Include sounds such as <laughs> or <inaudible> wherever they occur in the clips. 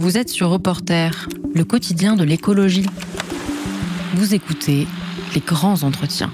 Vous êtes sur Reporter, le quotidien de l'écologie. Vous écoutez les grands entretiens.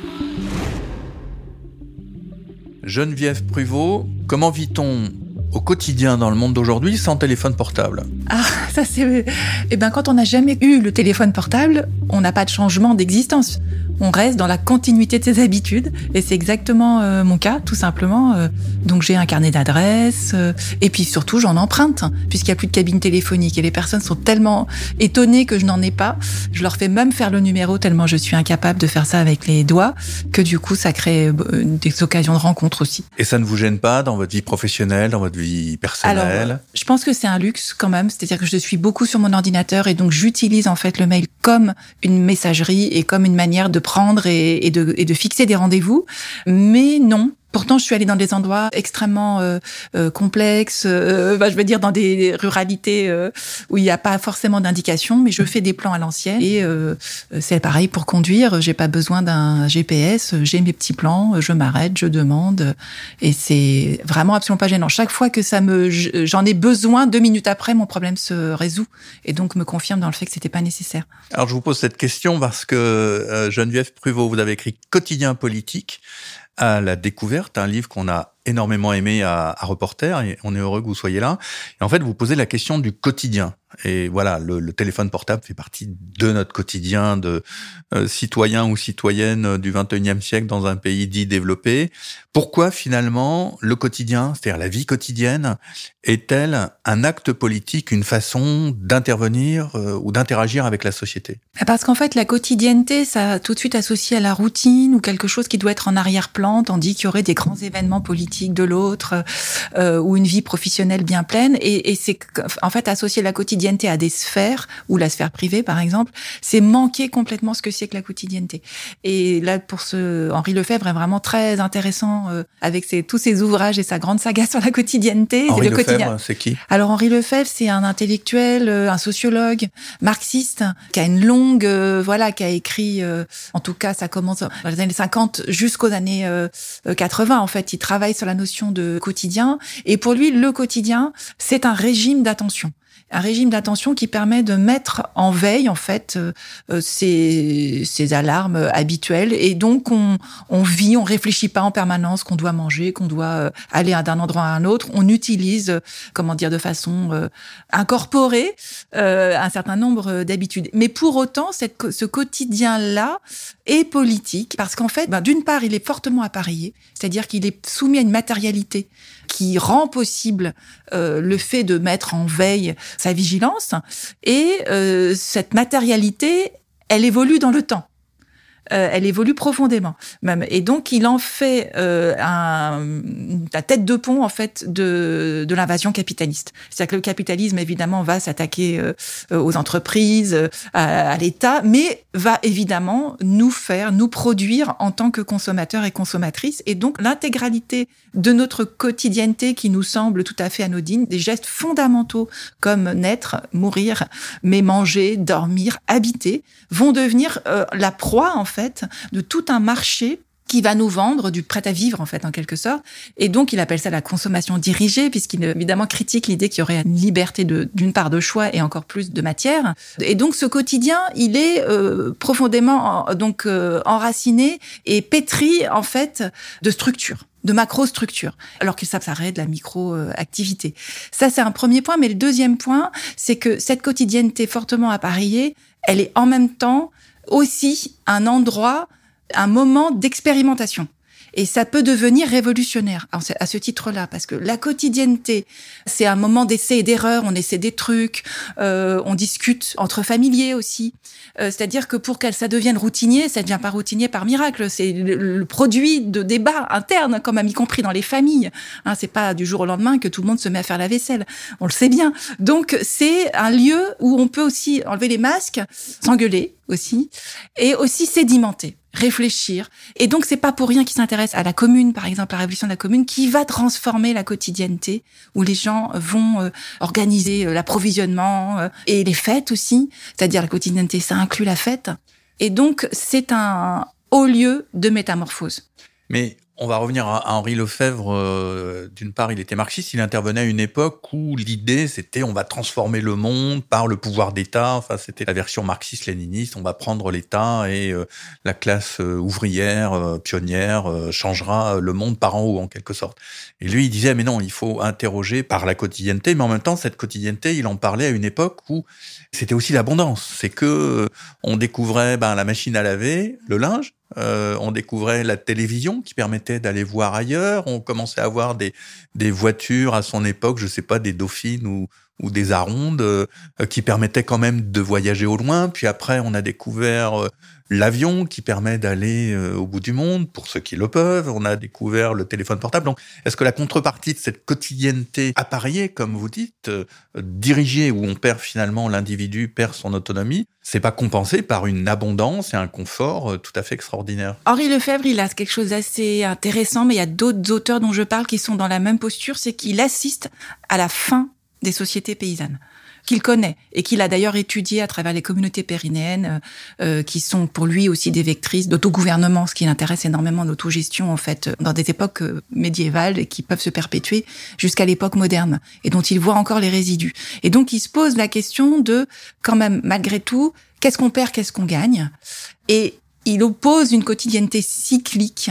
Geneviève Pruvot, comment vit-on au quotidien dans le monde d'aujourd'hui sans téléphone portable Ah, ça c'est. Eh bien, quand on n'a jamais eu le téléphone portable, on n'a pas de changement d'existence on reste dans la continuité de ses habitudes. Et c'est exactement euh, mon cas, tout simplement. Euh. donc j'ai un carnet d'adresses. Euh, et puis surtout, j'en emprunte, puisqu'il n'y a plus de cabine téléphonique. Et les personnes sont tellement étonnées que je n'en ai pas. Je leur fais même faire le numéro tellement je suis incapable de faire ça avec les doigts, que du coup, ça crée des occasions de rencontre aussi. Et ça ne vous gêne pas dans votre vie professionnelle, dans votre vie personnelle Alors, je pense que c'est un luxe quand même. C'est-à-dire que je suis beaucoup sur mon ordinateur et donc j'utilise en fait le mail comme une messagerie et comme une manière de prendre et, de, et de fixer des rendez-vous. Mais non, Pourtant, je suis allée dans des endroits extrêmement euh, euh, complexes, euh, bah, je veux dire dans des ruralités où il n'y a pas forcément d'indication, mais je fais des plans à l'ancienne. Et c'est pareil pour conduire. J'ai pas besoin d'un GPS. J'ai mes petits plans. Je m'arrête, je demande, et c'est vraiment absolument pas gênant. Chaque fois que ça me, j'en ai besoin, deux minutes après, mon problème se résout, et donc me confirme dans le fait que c'était pas nécessaire. Alors je vous pose cette question parce que Geneviève Pruvot, vous avez écrit Quotidien politique à la découverte, un livre qu'on a énormément aimé à, à, Reporter, et on est heureux que vous soyez là. Et en fait, vous posez la question du quotidien. Et voilà, le, téléphone portable fait partie de notre quotidien de euh, citoyen ou citoyenne du 21e siècle dans un pays dit développé. Pourquoi finalement le quotidien, c'est-à-dire la vie quotidienne, est-elle un acte politique, une façon d'intervenir euh, ou d'interagir avec la société? Parce qu'en fait, la quotidienneté, ça tout de suite associé à la routine ou quelque chose qui doit être en arrière-plan, tandis qu'il y aurait des grands événements politiques de l'autre euh, ou une vie professionnelle bien pleine. Et, et c'est en fait associer la quotidienneté à des sphères ou la sphère privée par exemple, c'est manquer complètement ce que c'est que la quotidienneté. Et là pour ce Henri Lefebvre est vraiment très intéressant euh, avec ses, tous ses ouvrages et sa grande saga sur la quotidienneté. Henri le Lefebvre, c'est qui? Alors Henri Lefebvre, c'est un intellectuel, euh, un sociologue marxiste qui a une longue euh, voilà qui a écrit en tout cas ça commence dans les années 50 jusqu'aux années 80 en fait, il travaille sur la notion de quotidien. Et pour lui, le quotidien, c'est un régime d'attention un régime d'attention qui permet de mettre en veille en fait euh, euh, ces, alarmes habituelles et donc on, vit, on réfléchit pas en permanence qu'on doit manger, qu'on doit euh, aller d'un endroit à un autre. On utilise, comment dire, de façon incorporée un certain nombre d'habitudes. Mais pour autant, cette, ce quotidien-là est politique parce qu'en fait, ben, d'une part, il est fortement appareillé, c'est-à-dire qu'il est soumis à une matérialité qui rend possible euh, le fait de mettre en veille sa vigilance. Et euh, cette matérialité, elle évolue dans le temps. Euh, elle évolue profondément même. Et donc il en fait euh, un, la tête de pont en fait de, de l'invasion capitaliste. C'est-à-dire que le capitalisme évidemment va s'attaquer euh, aux entreprises à, à l'État mais va évidemment nous faire nous produire en tant que consommateurs et consommatrices. Et donc l'intégralité de notre quotidienneté qui nous semble tout à fait anodine des gestes fondamentaux comme naître mourir mais manger dormir habiter vont devenir la proie en fait fait de tout un marché qui va nous vendre du prêt à vivre en fait en quelque sorte et donc il appelle ça la consommation dirigée puisqu'il évidemment critique l'idée qu'il y aurait une liberté d'une part de choix et encore plus de matière et donc ce quotidien il est euh, profondément donc euh, enraciné et pétri en fait de structure de macro-structure, alors que ça s'arrête de la micro-activité. Ça, c'est un premier point. Mais le deuxième point, c'est que cette quotidienneté fortement appareillée, elle est en même temps aussi un endroit, un moment d'expérimentation. Et ça peut devenir révolutionnaire à ce titre-là, parce que la quotidienneté, c'est un moment d'essai et d'erreur. On essaie des trucs, euh, on discute entre familiers aussi. Euh, C'est-à-dire que pour qu'elle ça devienne routinier, ça ne devient pas routinier par miracle. C'est le, produit de débats internes, comme y compris dans les familles. Hein, c'est pas du jour au lendemain que tout le monde se met à faire la vaisselle. On le sait bien. Donc c'est un lieu où on peut aussi enlever les masques, s'engueuler aussi, et aussi sédimenter réfléchir. Et donc, c'est pas pour rien qu'ils s'intéresse à la commune, par exemple, la révolution de la commune, qui va transformer la quotidienneté, où les gens vont euh, organiser euh, l'approvisionnement euh, et les fêtes aussi. C'est-à-dire la quotidienneté, ça inclut la fête. Et donc, c'est un haut lieu de métamorphose. Mais On va revenir à Henri Lefebvre. Euh, d'une part, il était marxiste. Il intervenait à une époque où l'idée, c'était on va transformer le monde par le pouvoir d'État. Enfin, c'était la version marxiste-léniniste. On va prendre l'État et euh, la classe euh, ouvrière, pionnière, changera le monde par en haut, en quelque sorte. Et lui, il disait, mais non, il faut interroger par la quotidienneté. Mais en même temps, cette quotidienneté, il en parlait à une époque où c'était aussi l'abondance. C'est que on découvrait ben, la machine à laver, le linge, euh, on découvrait la télévision qui permettait d'aller voir ailleurs. On commençait à avoir des, des voitures à son époque, je sais pas, des dauphines ou, ou des arondes euh, qui permettaient quand même de voyager au loin. Puis après, on a découvert euh, l'avion qui permet d'aller euh, au bout du monde pour ceux qui le peuvent. On a découvert le téléphone portable. Donc, est-ce que la contrepartie de cette quotidienneté appareillée, comme vous dites, dirigée où on perd finalement l'individu perd son autonomie, c'est pas compensé par une abondance et un confort tout à fait extraordinaire? Henri Lefebvre, il a quelque chose d'assez intéressant, mais il y a d'autres auteurs dont je parle qui sont dans la même posture, c'est qu'il assiste à la fin des sociétés paysannes qu'il connaît et qu'il a d'ailleurs étudié à travers les communautés périnéennes, euh, euh, qui sont pour lui aussi des vectrices d'autogouvernement, ce qui l'intéresse énormément d'autogestion en fait dans des époques euh, médiévales et qui peuvent se perpétuer jusqu'à l'époque moderne et dont il voit encore les résidus. Et donc il se pose la question de quand même malgré tout qu'est-ce qu'on perd, qu'est-ce qu'on gagne? Et il oppose une quotidienneté cyclique,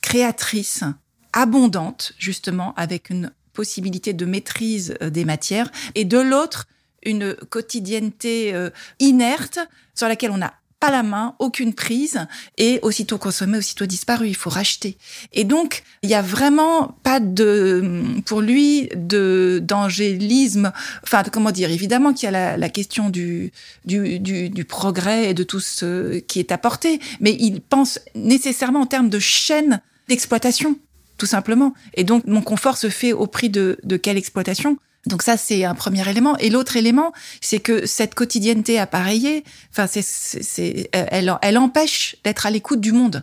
créatrice, abondante justement avec une possibilité de maîtrise euh, des matières, et de l'autre, une quotidienneté euh, inerte sur laquelle on n'a pas la main, aucune prise, et aussitôt consommé, aussitôt disparu, il faut racheter. Et donc, il y a vraiment pas de, pour lui, de d'angélisme. Enfin, comment dire? Évidemment qu'il y a la, la question du, du, du, du, progrès et de tout ce qui est apporté, mais il pense nécessairement en termes de chaîne d'exploitation tout simplement. Et donc, mon confort se fait au prix de, quelle exploitation? Donc ça, c'est un premier élément. Et l'autre élément, c'est que cette quotidienneté appareillée, enfin, c'est, elle, elle empêche d'être à l'écoute du monde.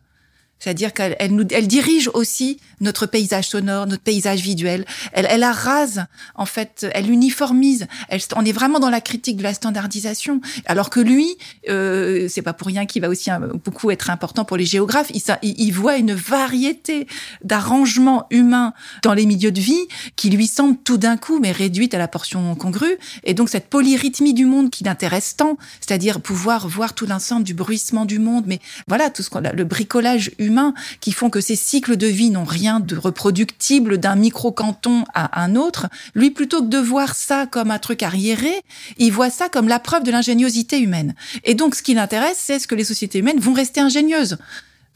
C'est-à-dire qu'elle elle nous, elle dirige aussi notre paysage sonore, notre paysage visuel. Elle, elle arrase, en fait, elle uniformise. Elle, on est vraiment dans la critique de la standardisation. Alors que lui, euh, c'est pas pour rien qu'il va aussi hein, beaucoup être important pour les géographes. Il, il, voit une variété d'arrangements humains dans les milieux de vie qui lui semble tout d'un coup, mais réduite à la portion congrue. Et donc cette polyrythmie du monde qui l'intéresse tant, c'est-à-dire pouvoir voir tout l'ensemble du bruissement du monde, mais voilà tout ce qu'on le bricolage humains qui font que ces cycles de vie n'ont rien de reproductible d'un micro-canton à un autre. Lui, plutôt que de voir ça comme un truc arriéré, il voit ça comme la preuve de l'ingéniosité humaine. Et donc, ce qui l'intéresse, c'est ce que les sociétés humaines vont rester ingénieuses.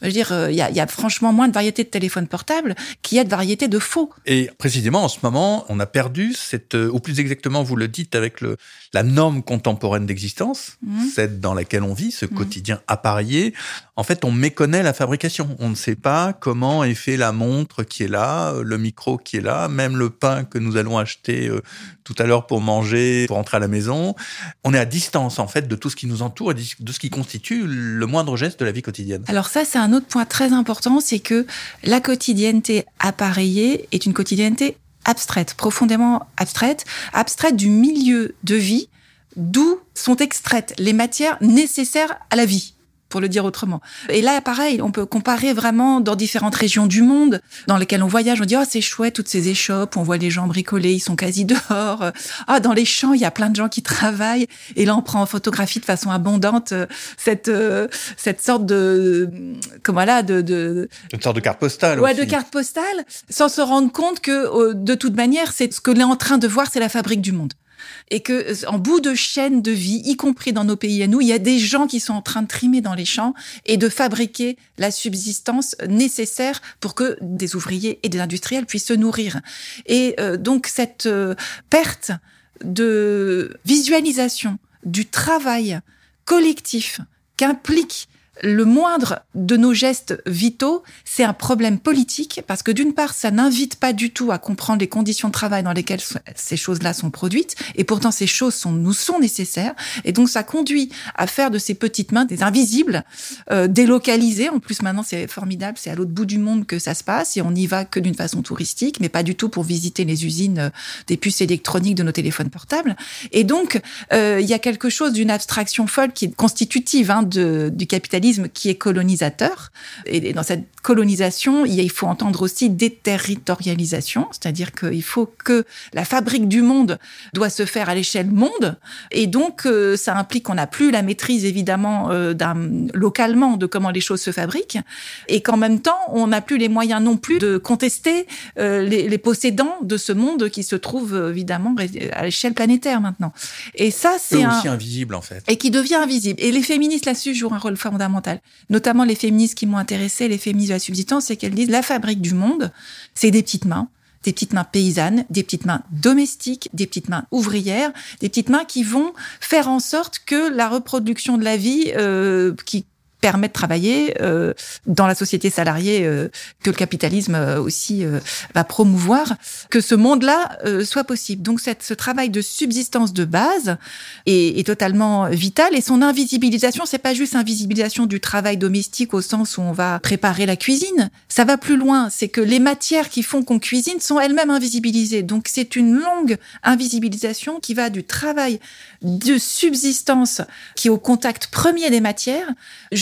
Je veux dire, euh, il y, a, y, a, franchement moins de variétés de téléphones portables qu'il y a de variétés de faux. Et précisément, en ce moment, on a perdu cette, euh, ou plus exactement, vous le dites, avec le, la norme contemporaine d'existence, mmh. celle dans laquelle on vit, ce mmh. quotidien appareillé. En fait, on méconnaît la fabrication. On ne sait pas comment est fait la montre qui est là, le micro qui est là, même le pain que nous allons acheter euh, tout à l'heure pour manger, pour rentrer à la maison. On est à distance, en fait, de tout ce qui nous entoure et de ce qui constitue le moindre geste de la vie quotidienne. Alors ça, c'est un un autre point très important, c'est que la quotidienneté appareillée est une quotidienneté abstraite, profondément abstraite, abstraite du milieu de vie d'où sont extraites les matières nécessaires à la vie pour le dire autrement. Et là, pareil, on peut comparer vraiment dans différentes régions du monde dans lesquelles on voyage. On dit, oh, c'est chouette, toutes ces échoppes, on voit les gens bricoler, ils sont quasi <laughs> dehors. Ah, dans les champs, il y a plein de gens qui travaillent. Et là, on prend en photographie de façon abondante euh, cette, euh, cette sorte de, comment là, de, de... Une sorte de carte postale. Ouais, de carte postale, sans se rendre compte que, euh, de toute manière, c'est ce que l'on est en train de voir, c'est la fabrique du monde et que euh, en bout de chaîne de vie, y compris dans nos pays à nous, il y a des gens qui sont en train de trimer dans les champs et de fabriquer la subsistance nécessaire pour que des ouvriers et des industriels puissent se nourrir. Et euh, donc cette euh, perte de visualisation du travail collectif qu'implique le moindre de nos gestes vitaux, c'est un problème politique parce que d'une part, ça n'invite pas du tout à comprendre les conditions de travail dans lesquelles ces choses-là sont produites et pourtant ces choses sont, nous sont nécessaires et donc ça conduit à faire de ces petites mains des invisibles, euh, délocalisées. En plus, maintenant, c'est formidable, c'est à l'autre bout du monde que ça se passe et on n'y va que d'une façon touristique, mais pas du tout pour visiter les usines euh, des puces électroniques de nos téléphones portables. Et donc, euh, il y a quelque chose d'une abstraction folle qui est constitutive hein, de, du capitalisme qui est colonisateur. Et dans cette colonisation, il faut entendre aussi déterritorialisation, c'est-à-dire qu'il faut que la fabrique du monde doit se faire à l'échelle monde. Et donc, euh, ça implique qu'on n'a plus la maîtrise, évidemment, euh, localement de comment les choses se fabriquent. Et qu'en même temps, on n'a plus les moyens non plus de contester euh, les, les, possédants de ce monde qui se trouve, évidemment, à l'échelle planétaire maintenant. Et ça, c'est aussi invisible, en fait. Et qui devient invisible. Et les féministes là-dessus jouent un rôle fondamental. Notamment les féministes qui m'ont intéressé, les féministes de la subsistance, c'est qu'elles disent la fabrique du monde, c'est des petites mains des petites mains paysannes, des petites mains domestiques, des petites mains ouvrières, des petites mains qui vont faire en sorte que la reproduction de la vie, euh, qui permet de travailler euh, dans la société salariée euh, que le capitalisme euh, aussi euh, va promouvoir, que ce monde-là euh, soit possible. Donc cette, ce travail de subsistance de base est, est totalement vital et son invisibilisation, c'est pas juste invisibilisation du travail domestique au sens où on va préparer la cuisine. Ça va plus loin, c'est que les matières qui font qu'on cuisine sont elles-mêmes invisibilisées. Donc c'est une longue invisibilisation qui va du travail de subsistance qui est au contact premier des matières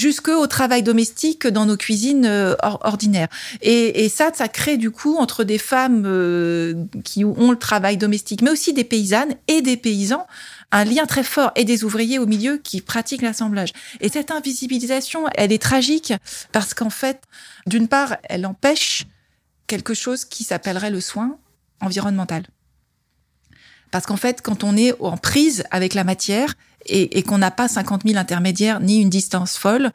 jusqu'au travail domestique dans nos cuisines euh, ordinaires. Et, ça, ça crée du coup entre des femmes euh, qui ont le travail domestique, mais aussi des paysannes et des paysans, un lien très fort et des ouvriers au milieu qui pratiquent l'assemblage. Et cette invisibilisation, elle est tragique parce qu'en fait, d'une part, elle empêche quelque chose qui s'appellerait le soin environnemental. Parce qu'en fait, quand on est en prise avec la matière et, et qu'on n'a pas 50 000 intermédiaires ni une distance folle,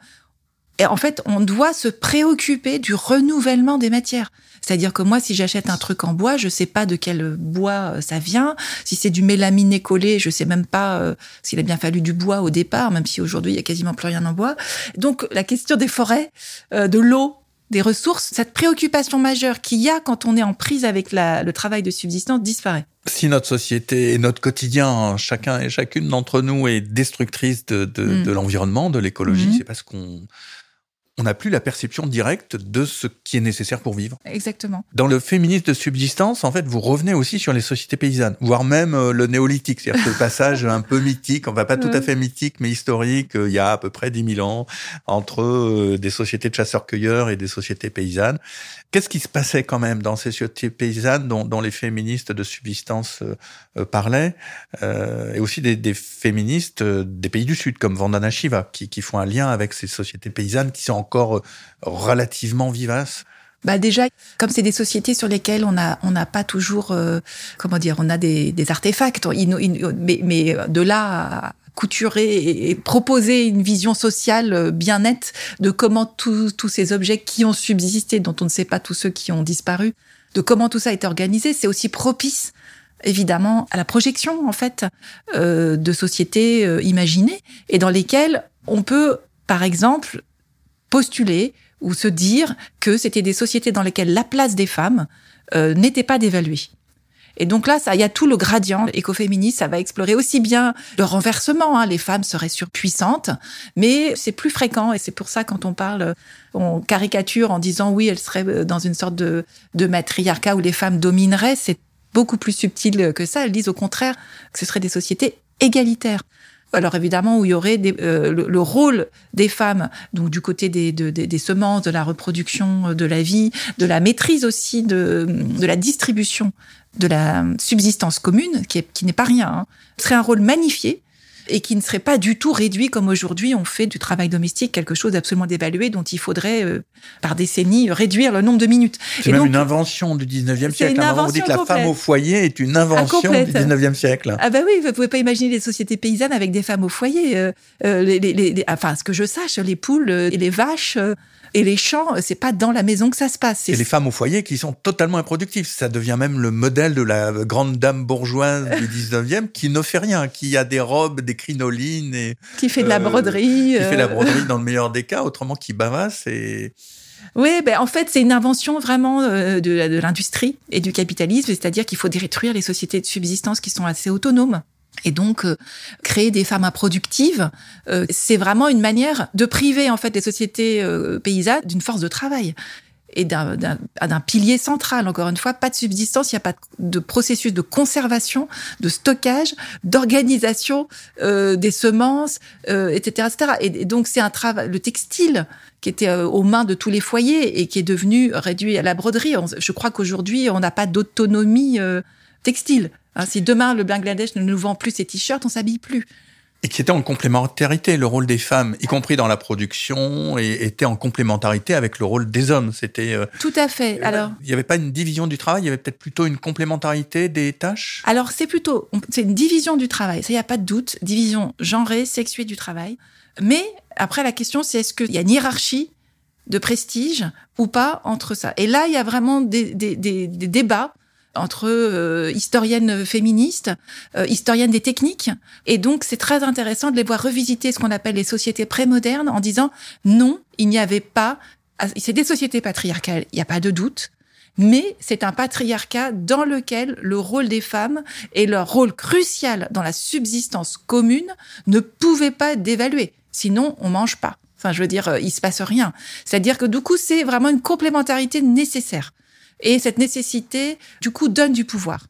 et en fait, on doit se préoccuper du renouvellement des matières. C'est-à-dire que moi, si j'achète un truc en bois, je sais pas de quel bois euh, ça vient. Si c'est du mélaminé collé, je sais même pas euh, s'il a bien fallu du bois au départ, même si aujourd'hui il y a quasiment plus rien en bois. Donc la question des forêts, euh, de l'eau, des ressources, cette préoccupation majeure qu'il y a quand on est en prise avec la, le travail de subsistance disparaît. Si notre société et notre quotidien, chacun et chacune d'entre nous est destructrice de, de, mmh. de l'environnement, de l'écologie, mmh. c'est parce qu'on on n'a plus la perception directe de ce qui est nécessaire pour vivre. Exactement. Dans le féminisme de subsistance, en fait, vous revenez aussi sur les sociétés paysannes, voire même euh, le néolithique, c'est-à-dire ce passage un peu mythique, on va pas tout à fait mythique, mais historique, euh, il y a à peu près 10 000 ans, entre euh, des sociétés de chasseurs-cueilleurs et des sociétés paysannes. Qu'est-ce qui se passait quand même dans ces sociétés paysannes dont, dont les féministes de subsistance euh, parlaient, euh, et aussi des, des féministes des pays du Sud, comme Vandana Shiva, qui, qui font un lien avec ces sociétés paysannes qui sont encore relativement vivaces. Bah déjà, comme c'est des sociétés sur lesquelles on a on n'a pas toujours euh, comment dire, on a des, des artefacts, mais, mais de là à couturer et proposer une vision sociale bien nette de comment tous ces objets qui ont subsisté, dont on ne sait pas tous ceux qui ont disparu, de comment tout ça est organisé, c'est aussi propice évidemment à la projection en fait euh, de sociétés euh, imaginées et dans lesquelles on peut par exemple postuler ou se dire que c'était des sociétés dans lesquelles la place des femmes euh, n'était pas dévaluée. Et donc là, ça, il y a tout le gradient écoféministe. Ça va explorer aussi bien le renversement. Hein, les femmes seraient surpuissantes, mais c'est plus fréquent. Et c'est pour ça quand on parle, on caricature en disant oui, elles seraient euh, dans une sorte de, de matriarcat où les femmes domineraient. C'est beaucoup plus subtil que ça. Elles disent au contraire que ce seraient des sociétés égalitaires. Alors évidemment, où il y aurait euh, le, le, rôle des femmes, donc du côté des, de, des, semences, de la reproduction de la vie, de la maîtrise aussi de, de la distribution de la subsistance commune, qui, qui n'est pas rien, hein, serait un rôle magnifié et qui ne serait pas du tout réduit comme aujourd'hui on fait du travail domestique quelque chose d'absolument dévalué dont il faudrait euh, par décennie réduire le nombre de minutes. C'est même donc, une invention du 19e siècle. Une vous dites que la femme au foyer est une invention du 19e siècle. Ah bah oui, vous pouvez pas imaginer les sociétés paysannes avec des femmes au foyer. Euh, euh, les, les, les, enfin, ce que je sache, les poules et les vaches et les champs, c'est pas dans la maison que ça se passe. Et les femmes au foyer qui sont totalement improductives. Ça devient même le modèle de la grande dame bourgeoise du 19e qui ne fait rien, qui a des robes, des crinolines et qui fait de la broderie, euh, qui fait de la broderie dans le meilleur des cas, autrement qui bavasse et oui, ben en fait, c'est une invention vraiment euh, de, de l'industrie et du capitalisme, c'est-à-dire qu'il faut détruire les sociétés de subsistance qui sont assez autonomes. Et donc, euh, créer des femmes improductives, euh, c'est vraiment une manière de priver en fait les sociétés euh, paysannes d'une force de travail. et d'un pilier central. Encore une fois, pas de subsistance, il n'y a pas de processus de conservation, de stockage, d'organisation euh, des semences, euh, etc., etc. Et, donc c'est un travail, le textile qui était euh, aux mains de tous les foyers et qui est devenu réduit à la broderie. je crois qu'aujourd'hui, on n'a pas d'autonomie textile. Hein, si demain le Bangladesh ne nous vend plus ses t-shirts, on s'habille plus et qui était en complémentarité. Le rôle des femmes, y compris dans la production, et était en complémentarité avec le rôle des hommes. C'était euh, tout à fait. Euh, Alors, il n'y avait pas une division du travail, il y avait peut-être plutôt une complémentarité des tâches? Alors c'est plutôt, c'est une division du travail. Ça, il n'y a pas de doute. Division genrée, sexuée du travail. Mais après, la question, c'est est-ce qu'il y a une hiérarchie de prestige ou pas entre ça? Et là, il y a vraiment des, des, des, des débats entre euh, historiennes féministes, euh, historiennes des techniques. Et donc, c'est très intéressant de les voir revisiter ce qu'on appelle les sociétés prémodernes en disant non, il n'y avait pas. Ah, c'est des sociétés patriarcales, il n'y a pas de doute. Mais c'est un patriarcat dans lequel le rôle des femmes et leur rôle crucial dans la subsistance commune ne pouvaient pas être. Sinon, on mange pas. Enfin, je veux dire, euh, il se passe rien. C'est-à-dire que du coup, c'est vraiment une complémentarité nécessaire. Et cette nécessité, du coup, donne du pouvoir.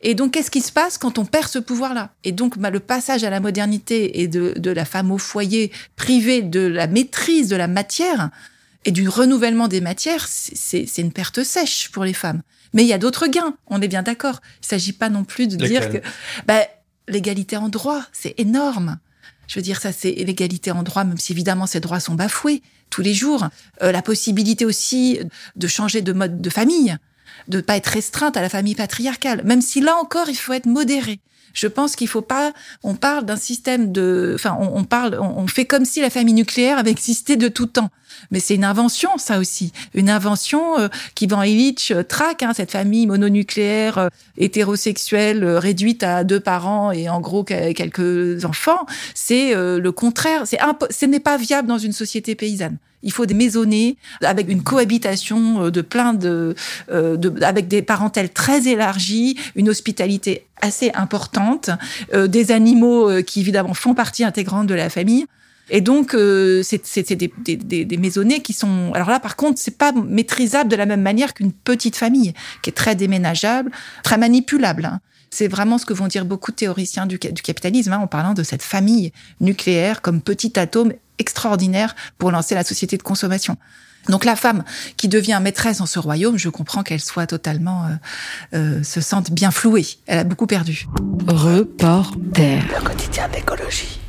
Et donc, qu'est-ce qui se passe quand on perd ce pouvoir-là? Et donc, bah, le passage à la modernité et de, de la femme au foyer privée de la maîtrise de la matière et du renouvellement des matières, c'est une perte sèche pour les femmes. Mais il y a d'autres gains, on est bien d'accord. Il ne s'agit pas non plus de dire que bah, l'égalité en droit, c'est énorme. Je veux dire, ça, c'est l'égalité en droit, même si évidemment ces droits sont bafoués tous les jours. Euh, la possibilité aussi de changer de mode de famille, de pas être restreinte à la famille patriarcale, même si là encore, il faut être modéré. Je pense qu'il faut pas. On parle d'un système de. Enfin, on, parle. On, fait comme si la famille nucléaire avait existé de tout temps. Mais c'est une invention, ça aussi. Une invention euh, qui, Van Illich euh, traque, hein, cette famille mononucléaire euh, hétérosexuelle réduite à deux parents et en gros quelques enfants. C'est le contraire. C'est ce n'est pas viable dans une société paysanne. Il faut des maisonnées avec une cohabitation de plein de, de avec des parentèles très élargies, une hospitalité assez importante, des animaux qui évidemment font partie intégrante de la famille. Et donc, euh, c'est des, des, des, maisonnées qui sont. Alors là, par contre, c'est pas maîtrisable de la même manière qu'une petite famille, qui est très déménageable, très manipulable. Hein. C'est vraiment ce que vont dire beaucoup de théoriciens du, du capitalisme, hein, en parlant de cette famille nucléaire comme petit atome extraordinaire pour lancer la société de consommation. Donc la femme qui devient maîtresse en ce royaume, je comprends qu'elle soit totalement euh, euh, se sente bien flouée. Elle a beaucoup perdu. Reporter. Le quotidien d'écologie.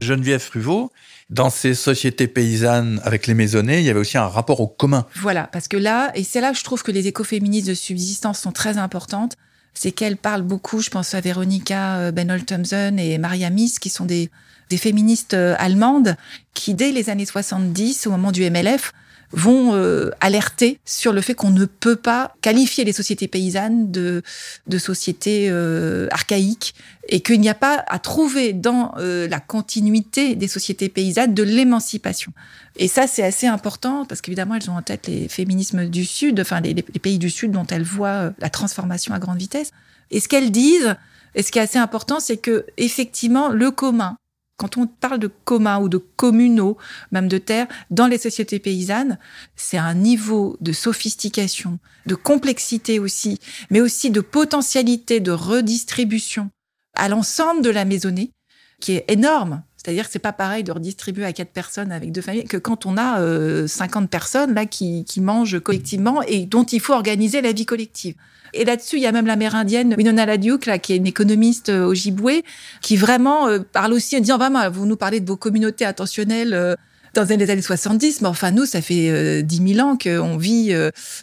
Geneviève Ruvaux, dans ces sociétés paysannes avec les maisonnées, il y avait aussi un rapport au commun. Voilà, parce que là, et c'est là que je trouve que les écoféministes de subsistance sont très importantes, c'est qu'elles parlent beaucoup, je pense à Veronica euh, Benol Thompson et Maria Miss, qui sont des, des féministes euh, allemandes, qui dès les années 70, au moment du MLF, vont euh, alerter sur le fait qu'on ne peut pas qualifier les sociétés paysannes de, de sociétés euh, archaïques et qu'il n'y a pas à trouver dans euh, la continuité des sociétés paysannes de l'émancipation. Et ça, c'est assez important parce qu'évidemment, elles ont en tête les féminismes du Sud, enfin les, pays du Sud dont elles voient la transformation à grande vitesse. Et ce qu'elles disent, et ce qui est assez important, c'est que effectivement, le commun, quand on parle de communs ou de communaux, même de terres, dans les sociétés paysannes, c'est un niveau de sophistication, de complexité aussi, mais aussi de potentialité de redistribution à l'ensemble de la maisonnée qui est énorme. C'est-à-dire que c'est pas pareil de redistribuer à quatre personnes avec deux familles que quand on a 50 euh, personnes là qui, qui mangent collectivement et dont il faut organiser la vie collective. Et là-dessus, il y a même l'amérindienne Winona Ladiuk, là, qui est une économiste euh, au qui vraiment euh, parle aussi en disant, vraiment, vous nous parlez de vos communautés attentionnelles euh, dans les années 70, mais enfin nous, ça fait dix 10 000 ans qu'on vit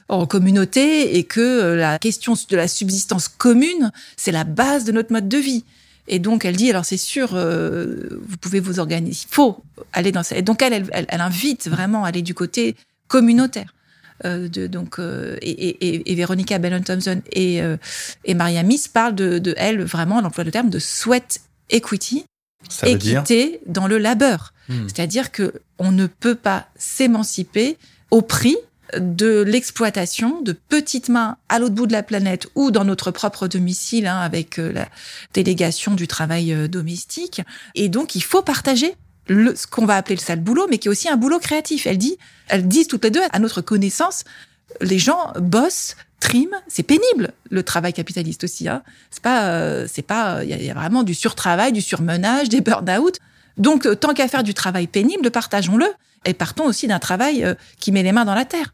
en communauté et que la question de la subsistance commune, c'est la base de notre mode de vie. Et donc elle dit, alors c'est sûr, vous pouvez vous organiser, il faut aller dans ça. Et donc elle, elle, elle invite vraiment à aller du côté communautaire. Euh, de, donc, euh, et, et, et, Véronica Bellon Thompson et, euh, et Maria Miss parlent de, de elle vraiment, l'emploi de terme de sweat equity, Ça équité dans le labeur. Hmm. C'est-à-dire que on ne peut pas s'émanciper au prix de l'exploitation de petites mains à l'autre bout de la planète ou dans notre propre domicile hein, avec la délégation du travail domestique. Et donc, il faut partager le, ce qu'on va appeler le sale boulot, mais qui est aussi un boulot créatif. Elle dit, elles disent toutes les deux, à notre connaissance, les gens bossent, triment, c'est pénible le travail capitaliste aussi. Hein. C'est pas, euh, c'est pas, il y, a vraiment du surtravail, du surmenage, des burn-out. Donc tant qu'à faire du travail pénible, partageons-le et partons aussi d'un travail qui met les mains dans la terre.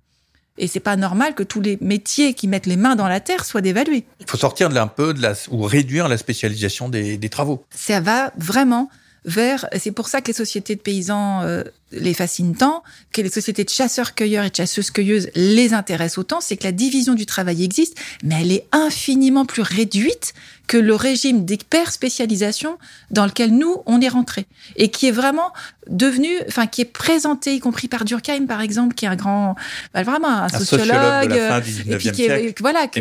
Et c'est pas normal que tous les métiers qui mettent les mains dans la terre soient dévalués. Il faut sortir de un peu de la, ou réduire la spécialisation des, des travaux. Ça va vraiment vers. C'est pour ça que les sociétés de paysans euh, les fascinent tant, que les sociétés de chasseurs-cueilleurs et de chasseuses-cueilleuses les intéressent autant, c'est que la division du travail existe, mais elle est infiniment plus réduite que le régime d'hyper-spécialisation dans lequel nous, on est rentré. Et qui est vraiment devenu, enfin, qui est présenté, y compris par Durkheim, par exemple, qui est un grand, bah, vraiment un, sociologue, et puis qui est, voilà, que,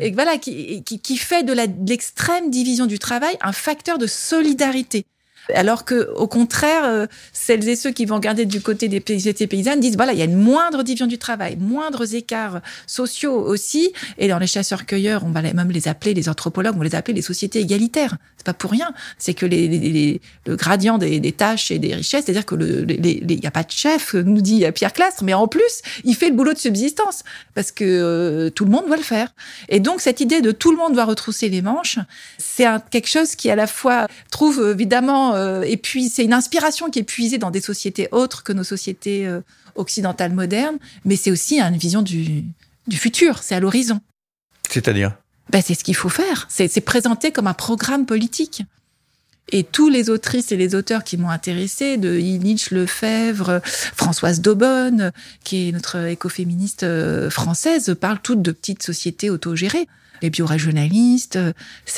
et voilà, qui, qui, qui fait de l'extrême division du travail un facteur de solidarité. Alors que, au contraire, euh, celles et ceux qui vont regarder du côté des sociétés paysannes disent voilà, il y a une moindre division du travail, moindres écarts sociaux aussi. Et dans les chasseurs-cueilleurs, on va même les appeler, les anthropologues, on les appeler les sociétés égalitaires. C'est pas pour rien. C'est que les, le gradient des, tâches et des richesses, c'est-à-dire que il n'y a pas de chef, nous dit Pierre Clastre, mais en plus, il fait le boulot de subsistance parce que euh, tout le monde doit le faire. Et donc, cette idée de tout le monde doit retrousser les manches, c'est quelque chose qui à la fois trouve évidemment euh, et puis c'est une inspiration qui est puisée dans des sociétés autres que nos sociétés euh, occidentales modernes, mais c'est aussi une vision du, futur, c'est à l'horizon. C'est-à-dire? Ben, C'est ce qu'il faut faire, c'est présenté comme un programme politique. Et tous les autrices et les auteurs qui m'ont intéressé, de Illich, Lefebvre, Françoise Daubonne, qui est notre écoféministe euh, française, parlent toutes de petites sociétés autogérées. Les biorégionalistes,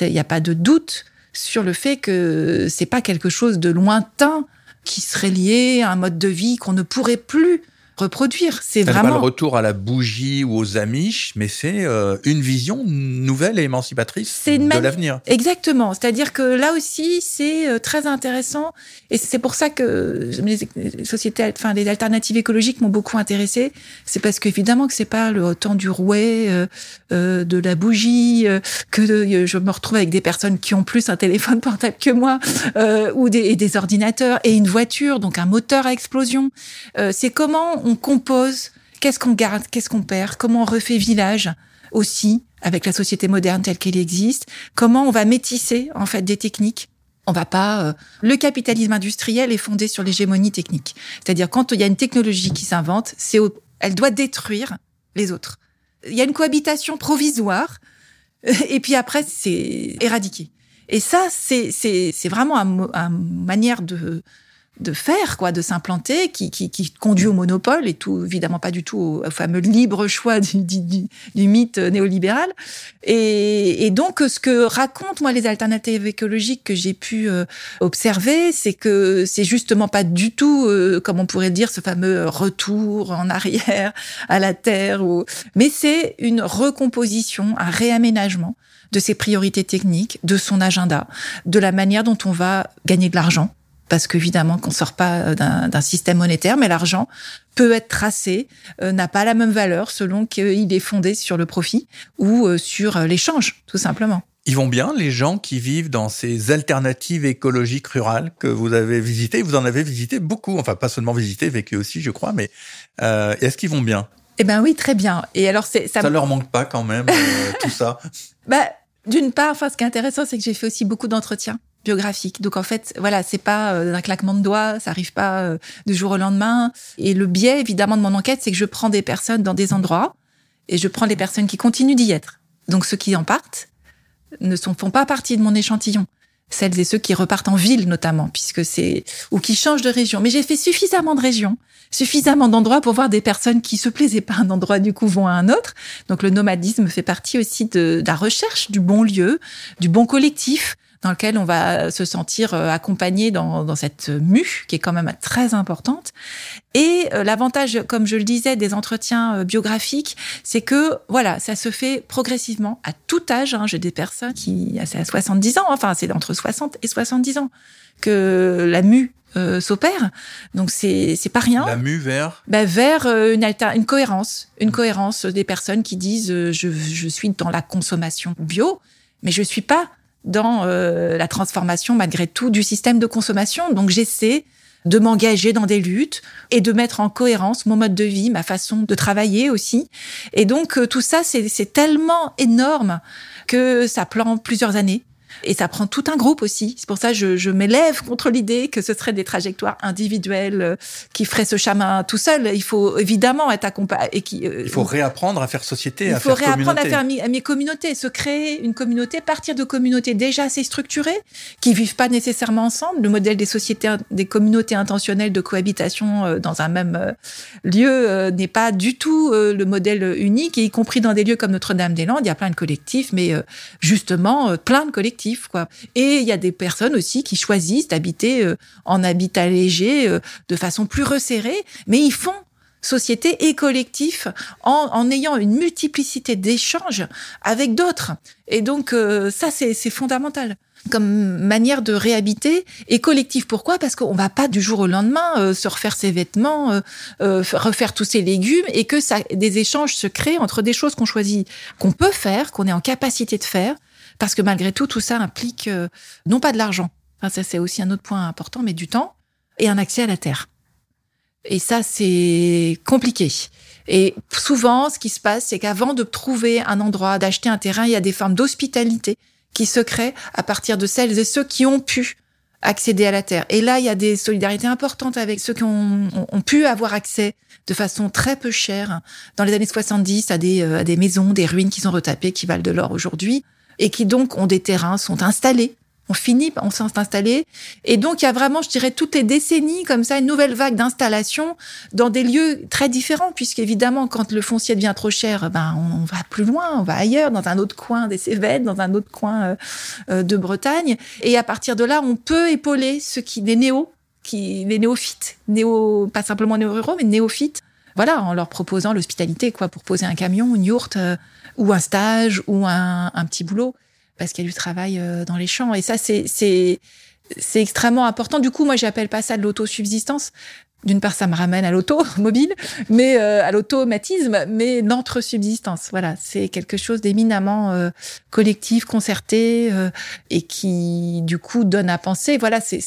il n'y a pas de doute sur le fait que c'est pas quelque chose de lointain qui serait lié à un mode de vie qu'on ne pourrait plus reproduire. C'est vraiment pas le retour à la bougie ou aux amiches, mais c'est euh, une vision nouvelle et émancipatrice de l'avenir. Exactement. C'est-à-dire que là aussi, c'est euh, très intéressant, et c'est pour ça que les sociétés, enfin les alternatives écologiques m'ont beaucoup intéressé. C'est parce qu'évidemment que c'est pas le temps du rouet, euh, de la bougie, que je me retrouve avec des personnes qui ont plus un téléphone portable que moi, ou des, et des ordinateurs et une voiture, donc un moteur à explosion. c'est comment on compose, qu'est-ce qu'on garde, qu'est-ce qu'on perd, comment on refait village aussi avec la société moderne telle qu'elle existe, comment on va métisser en fait des techniques. On va pas. Euh, le capitalisme industriel est fondé sur l'hégémonie technique, c'est-à-dire quand il y a une technologie qui s'invente, c'est elle doit détruire les autres. Il y a une cohabitation provisoire <laughs> et puis après c'est éradiqué. Et ça, c'est c'est vraiment une un manière de de faire, quoi, de s'implanter, qui, qui, qui, conduit au monopole et tout, évidemment pas du tout au, fameux libre choix du, du, du mythe néolibéral. Et, et, donc, ce que racontent moi les alternatives écologiques que j'ai pu euh, observer, c'est que c'est justement pas du tout, euh, comme on pourrait dire, ce fameux retour en arrière à la terre, ou... mais c'est une recomposition, un réaménagement de ses priorités techniques, de son agenda, de la manière dont on va gagner de l'argent parce qu'évidemment qu'on sort pas euh, d'un système monétaire, mais l'argent peut être tracé, euh, n'a pas la même valeur selon qu'il est fondé sur le profit ou euh, sur l'échange, tout simplement. Ils vont bien, les gens qui vivent dans ces alternatives écologiques rurales que vous avez visitées. Vous en avez visité beaucoup, enfin pas seulement visité, vécu aussi, je crois, mais est-ce qu'ils vont bien? Eh ben oui, très bien. Et alors c'est ça. Ça leur manque pas quand même tout ça? <laughs> Bah d'une part, enfin ce qui est intéressant, c'est que j'ai fait aussi beaucoup d'entretiens biographique. Donc en fait, voilà, c'est pas euh, d'un claquement de doigts, ça arrive pas euh, du jour au lendemain. Et le biais, évidemment, de mon enquête, c'est que je prends des personnes dans des endroits et je prends les personnes qui continuent d'y être. Donc ceux qui en partent ne sont, font pas partie de mon échantillon. Celles et ceux qui repartent en ville, notamment, puisque c'est, ou qui changent de région. Mais j'ai fait suffisamment de régions, suffisamment d'endroits pour voir des personnes qui se plaisaient pas un endroit, du coup, vont à un autre. Donc le nomadisme fait partie aussi de la recherche du bon lieu, du bon collectif, dans lequel on va se sentir euh, accompagné dans, dans cette mue qui est quand même très importante. Et euh, l'avantage, comme je le disais, des entretiens euh, biographiques, c'est que voilà, ça se fait progressivement à tout âge. Hein. J'ai des personnes qui, c'est à 70 ans, enfin c'est entre 60 et 70 ans que la mue s'opère. Donc c'est c'est pas rien. La mue vers? Ben, vers une alter, une cohérence, une cohérence des personnes qui disent je je suis dans la consommation bio, mais je suis pas dans euh, la transformation malgré tout du système de consommation. Donc j'essaie de m'engager dans des luttes et de mettre en cohérence mon mode de vie, ma façon de travailler aussi. Et donc euh, tout ça, c'est tellement énorme que ça prend plusieurs années. Et ça prend tout un groupe aussi. C'est pour ça que je, je m'élève contre l'idée que ce serait des trajectoires individuelles euh, qui feraient ce chemin tout seul. Il faut évidemment être accompagné. Euh, il faut réapprendre à faire société, à faire communauté. Il faut réapprendre à faire à mes communautés, se créer une communauté, partir de communautés déjà assez structurées, qui vivent pas nécessairement ensemble. Le modèle des sociétés, des communautés intentionnelles de cohabitation euh, dans un même lieu n'est pas du tout le modèle unique, et y compris dans des lieux comme Notre-Dame-des-Landes, il y a plein de collectifs, mais justement plein de collectifs Et il y a des personnes aussi qui choisissent d'habiter euh, en habitat léger euh, de façon plus resserrée, mais ils font société et collectif en, ayant une multiplicité d'échanges avec d'autres. Et donc euh, ça, c'est fondamental comme manière de réhabiter et collectif. Pourquoi? Parce qu'on va pas du jour au lendemain se refaire ses vêtements, refaire tous ses légumes et que ça, des échanges se créent entre des choses qu'on choisit, qu'on peut faire, qu'on est en capacité de faire, parce que malgré tout, tout ça implique euh, non pas de l'argent, enfin, ça c'est aussi un autre point important, mais du temps et un accès à la terre. Et ça, c'est compliqué. Et souvent, ce qui se passe, c'est qu'avant de trouver un endroit, d'acheter un terrain, il y a des formes d'hospitalité qui se créent à partir de celles et ceux qui ont pu accéder à la terre. Et là, il y a des solidarités importantes avec ceux qui ont, ont, pu avoir accès de façon très peu chère dans les années 70 à des, euh, à des maisons, des ruines qui sont retapées, qui valent de l'or aujourd'hui et qui donc ont des terrains, sont installés. On finit, on s'est installé. Et donc, il y a vraiment, je dirais, toutes les décennies, comme ça, une nouvelle vague d'installation dans des lieux très différents, puisqu'évidemment, quand le foncier devient trop cher, ben, on, va plus loin, on va ailleurs, dans un autre coin des Cévennes, dans un autre coin euh, euh, de Bretagne. Et à partir de là, on peut épauler ceux qui, des néos, qui, les néophytes, néo, pas simplement néo-ruraux, mais néophytes, voilà, en leur proposant l'hospitalité, quoi, pour poser un camion, une yourte, euh, ou un stage, ou un, petit boulot, parce qu'il y a du travail euh, dans les champs. Et ça, c'est, c'est, c'est extrêmement important. Du coup, moi, j'appelle pas ça de l'autosubsistance d'une part, ça me ramène à l'automobile, mais euh, à l'automatisme, mais l'entre-subsistance. Voilà, c'est quelque chose d'éminemment euh, collectif, concerté, euh, et qui, du coup, donne à penser. Voilà, c'est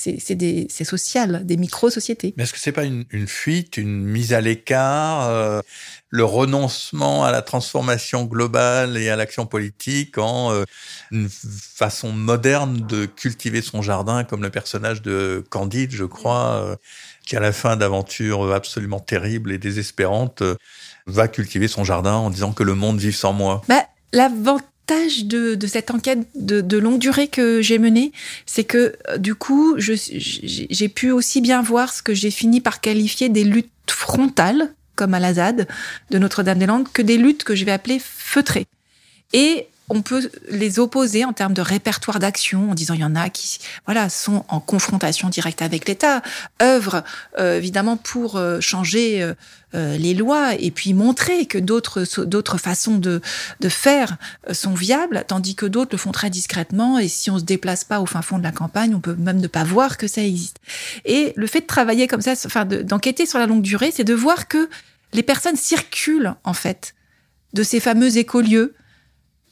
social, des micro-sociétés. Mais est-ce que c'est pas une, une, fuite, une mise à l'écart, le renoncement à la transformation globale et à l'action politique en une façon moderne de cultiver son jardin, comme le personnage de Candide, je crois qui à la fin d'aventures absolument terribles et désespérantes euh, va cultiver son jardin en disant que le monde vive sans moi. Bah, L'avantage de, de, cette enquête de, de longue durée que j'ai menée, c'est que euh, du coup, j'ai pu aussi bien voir ce que j'ai fini par qualifier des luttes frontales, comme à la ZAD de Notre-Dame-des-Landes, que des luttes que je vais appeler feutrées. Et on peut les opposer en termes de répertoire d'action en disant il y en a qui voilà sont en confrontation directe avec l'État, œuvrent euh, évidemment pour euh, changer euh, les lois et puis montrer que d'autres d'autres façons de de faire sont viables, tandis que d'autres le font très discrètement et si on se déplace pas au fin fond de la campagne, on peut même ne pas voir que ça existe. Et le fait de travailler comme ça, enfin d'enquêter sur la longue durée, c'est de voir que les personnes circulent en fait de ces fameux écolieux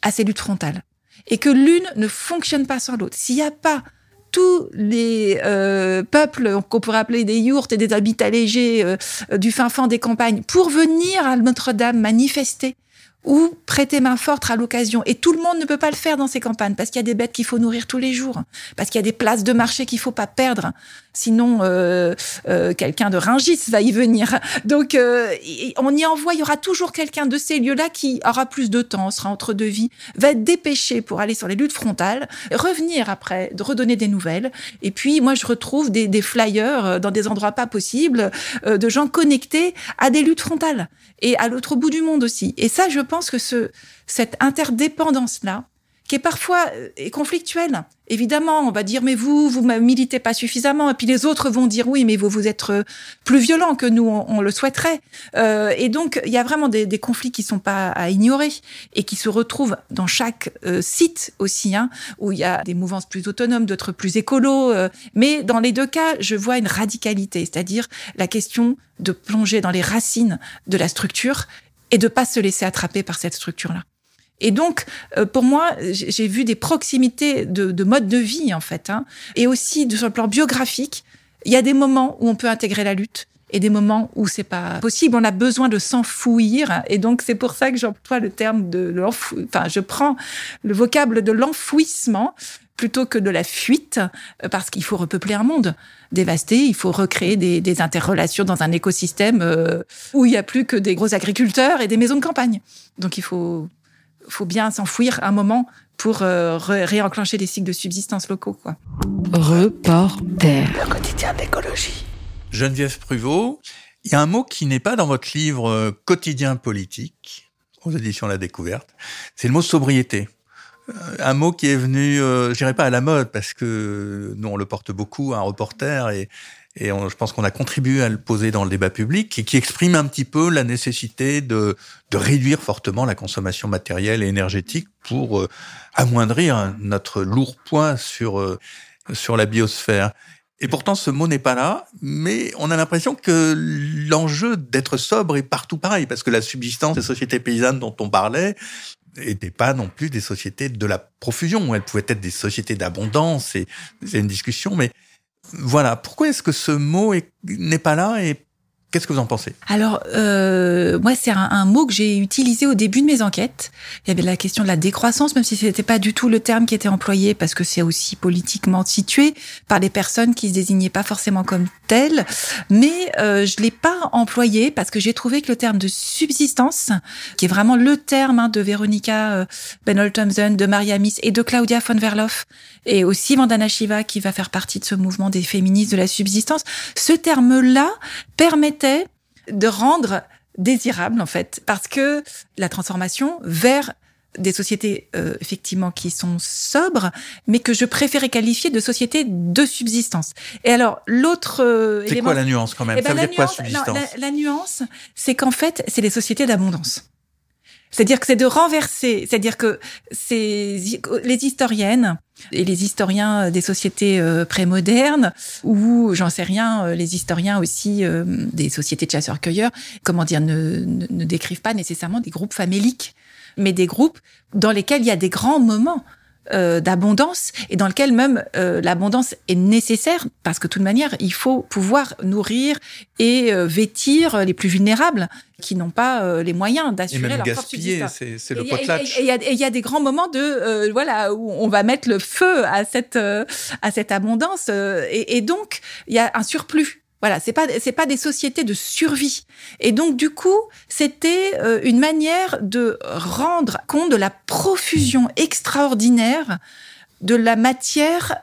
à ces luttes frontales. Et que l'une ne fonctionne pas sans l'autre. S'il n'y a pas tous les euh, peuples qu'on pourrait appeler des yourtes et des habitats légers euh, du fin fond des campagnes pour venir à Notre-Dame manifester ou prêter main forte à l'occasion. Et tout le monde ne peut pas le faire dans ces campagnes parce qu'il y a des bêtes qu'il faut nourrir tous les jours, parce qu'il y a des places de marché qu'il faut pas perdre. Sinon, euh, euh, quelqu'un de Ringis va y venir. Donc, euh, on y envoie. Il y aura toujours quelqu'un de ces lieux-là qui aura plus de temps, sera entre deux vies, va être dépêché pour aller sur les luttes frontales, revenir après, de redonner des nouvelles. Et puis, moi, je retrouve des, des flyers dans des endroits pas possibles, de gens connectés à des luttes frontales et à l'autre bout du monde aussi. Et ça, je pense que ce, cette interdépendance-là, qui est parfois euh, conflictuelle. Évidemment, on va dire mais vous vous militez pas suffisamment, et puis les autres vont dire oui mais vous vous êtes euh, plus violent que nous on, le souhaiterait. Euh, et donc il y a vraiment des, conflits qui sont pas à ignorer et qui se retrouvent dans chaque site aussi, hein, où il y a des mouvances plus autonomes, d'autres plus écolos. mais dans les deux cas, je vois une radicalité, c'est-à-dire la question de plonger dans les racines de la structure et de pas se laisser attraper par cette structure-là. Et donc, euh, pour moi, j'ai vu des proximités de, de mode de vie, en fait, hein, et aussi sur le plan biographique, Il y a des moments où on peut intégrer la lutte et des moments où c'est pas possible. On a besoin de s'enfouir. Et donc, c'est pour ça que j'emploie le terme de l'enfouissement. Enfin, je prends le vocable de l'enfouissement plutôt que de la fuite, euh, parce qu'il faut repeupler un monde dévasté, il faut recréer des, des interrelations dans un écosystème euh, où il n'y a plus que des gros agriculteurs et des maisons de campagne. Donc il faut, faut bien s'enfouir un moment pour euh, réenclencher des cycles de subsistance locaux. Quoi. Reporter. Le quotidien d'écologie. Geneviève Pruvot, il y a un mot qui n'est pas dans votre livre Quotidien politique, aux éditions La Découverte, c'est le mot sobriété un mot qui est venu, euh, je dirais pas à la mode, parce que nous on le porte beaucoup, un reporter, et, et je pense qu'on a contribué à le poser dans le débat public, et qui exprime un petit peu la nécessité de, de réduire fortement la consommation matérielle et énergétique pour euh, amoindrir notre lourd poids sur euh, sur la biosphère. Et pourtant, ce mot n'est pas là, mais on a l'impression que l'enjeu d'être sobre est partout pareil, parce que la subsistance des sociétés paysannes dont on parlait, n'étaient pas non plus des sociétés de la profusion. Elles pouvaient être des sociétés d'abondance, c'est une discussion, mais voilà. Pourquoi est-ce que ce mot n'est pas là et Qu'est-ce que vous en pensez? Alors, euh, moi, c'est un, mot que j'ai utilisé au début de mes enquêtes. Il y avait la question de la décroissance, même si ce n'était pas du tout le terme qui était employé, parce que c'est aussi politiquement situé par des personnes qui se désignaient pas forcément comme telles. Mais euh, je l'ai pas employé parce que j'ai trouvé que le terme de subsistance, qui est vraiment le terme hein, de Veronica euh, Benol Thompson, de Maria Miss et de Claudia von Verloff, et aussi Vandana Shiva, qui va faire partie de ce mouvement des féministes de la subsistance, ce terme-là permet de rendre désirable en fait, parce que la transformation vers des sociétés euh, effectivement qui sont sobres, mais que je préférais qualifier de sociétés de subsistance. Et alors l'autre euh, c'est quoi la nuance quand même? Eh ben, Ça veut dire quoi subsistance? la, nuance, c'est qu'en fait, c'est les sociétés d'abondance. C'est-à-dire que c'est de renverser, c'est-à-dire que les historiennes et les historiens des sociétés euh, prémodernes ou j'en sais rien, euh, les historiens aussi euh, des sociétés de chasseurs-cueilleurs, comment dire, ne, ne, décrivent pas nécessairement des groupes faméliques, mais des groupes dans lesquels il y a des grands moments euh, d'abondance et dans lequel même euh, l'abondance est nécessaire parce que de toute manière, il faut pouvoir nourrir et euh, vêtir les plus vulnérables qui n'ont pas les moyens d'assurer leur gaspiller, c'est le potlatch. Et il y, a des grands moments de voilà où on va mettre le feu à cette à cette abondance et, et donc il y a un surplus voilà, c'est pas c'est pas des sociétés de survie. Et donc du coup, c'était euh, une manière de rendre compte de la profusion extraordinaire de la matière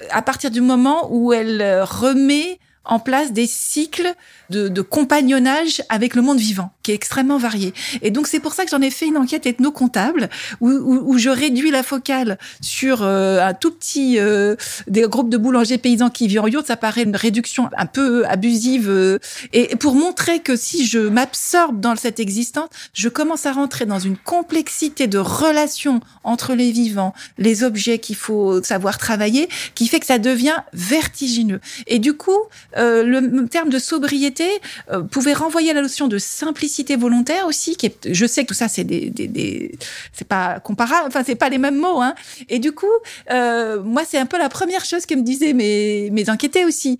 euh, à partir du moment où elle euh, remet en place des cycles de, de, compagnonnage avec le monde vivant, qui est extrêmement varié. Et donc c'est pour ça que j'en ai fait une enquête ethno-comptable où, où, où, je réduis la focale sur euh, un tout petit euh, des groupes de boulangers paysans qui vivent en yurt. Ça paraît une réduction un peu abusive. Euh, et pour montrer que si je m'absorbe dans cette existence, je commence à rentrer dans une complexité de relations entre les vivants, les objets qu'il faut savoir travailler, qui fait que ça devient vertigineux. Et du coup, le terme de sobriété euh, pouvait renvoyer à la notion de simplicité volontaire aussi, qui est, je sais que tout ça c'est des, des, des c'est pas comparable, enfin c'est pas les mêmes mots, hein. Et du coup, euh, moi c'est un peu la première chose que me disaient mes mes enquêtés aussi.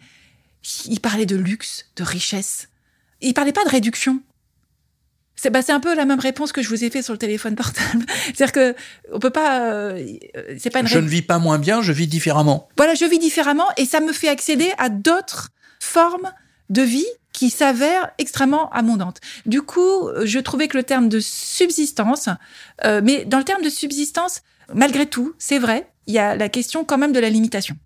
Ils parlaient de luxe, de richesse. Ils parlaient pas de réduction. C'est bah, un peu la même réponse que je vous ai fait sur le téléphone portable. <laughs> C'est-à-dire que on peut pas. Euh, c'est pas une. Je ne vis pas moins bien, je vis différemment. Voilà, je vis différemment et ça me fait accéder à d'autres formes de vie qui s'avère extrêmement abondante. Du coup, je trouvais que le terme de subsistance, euh, mais dans le terme de subsistance, malgré tout, c'est vrai, il y a la question quand même de la limitation.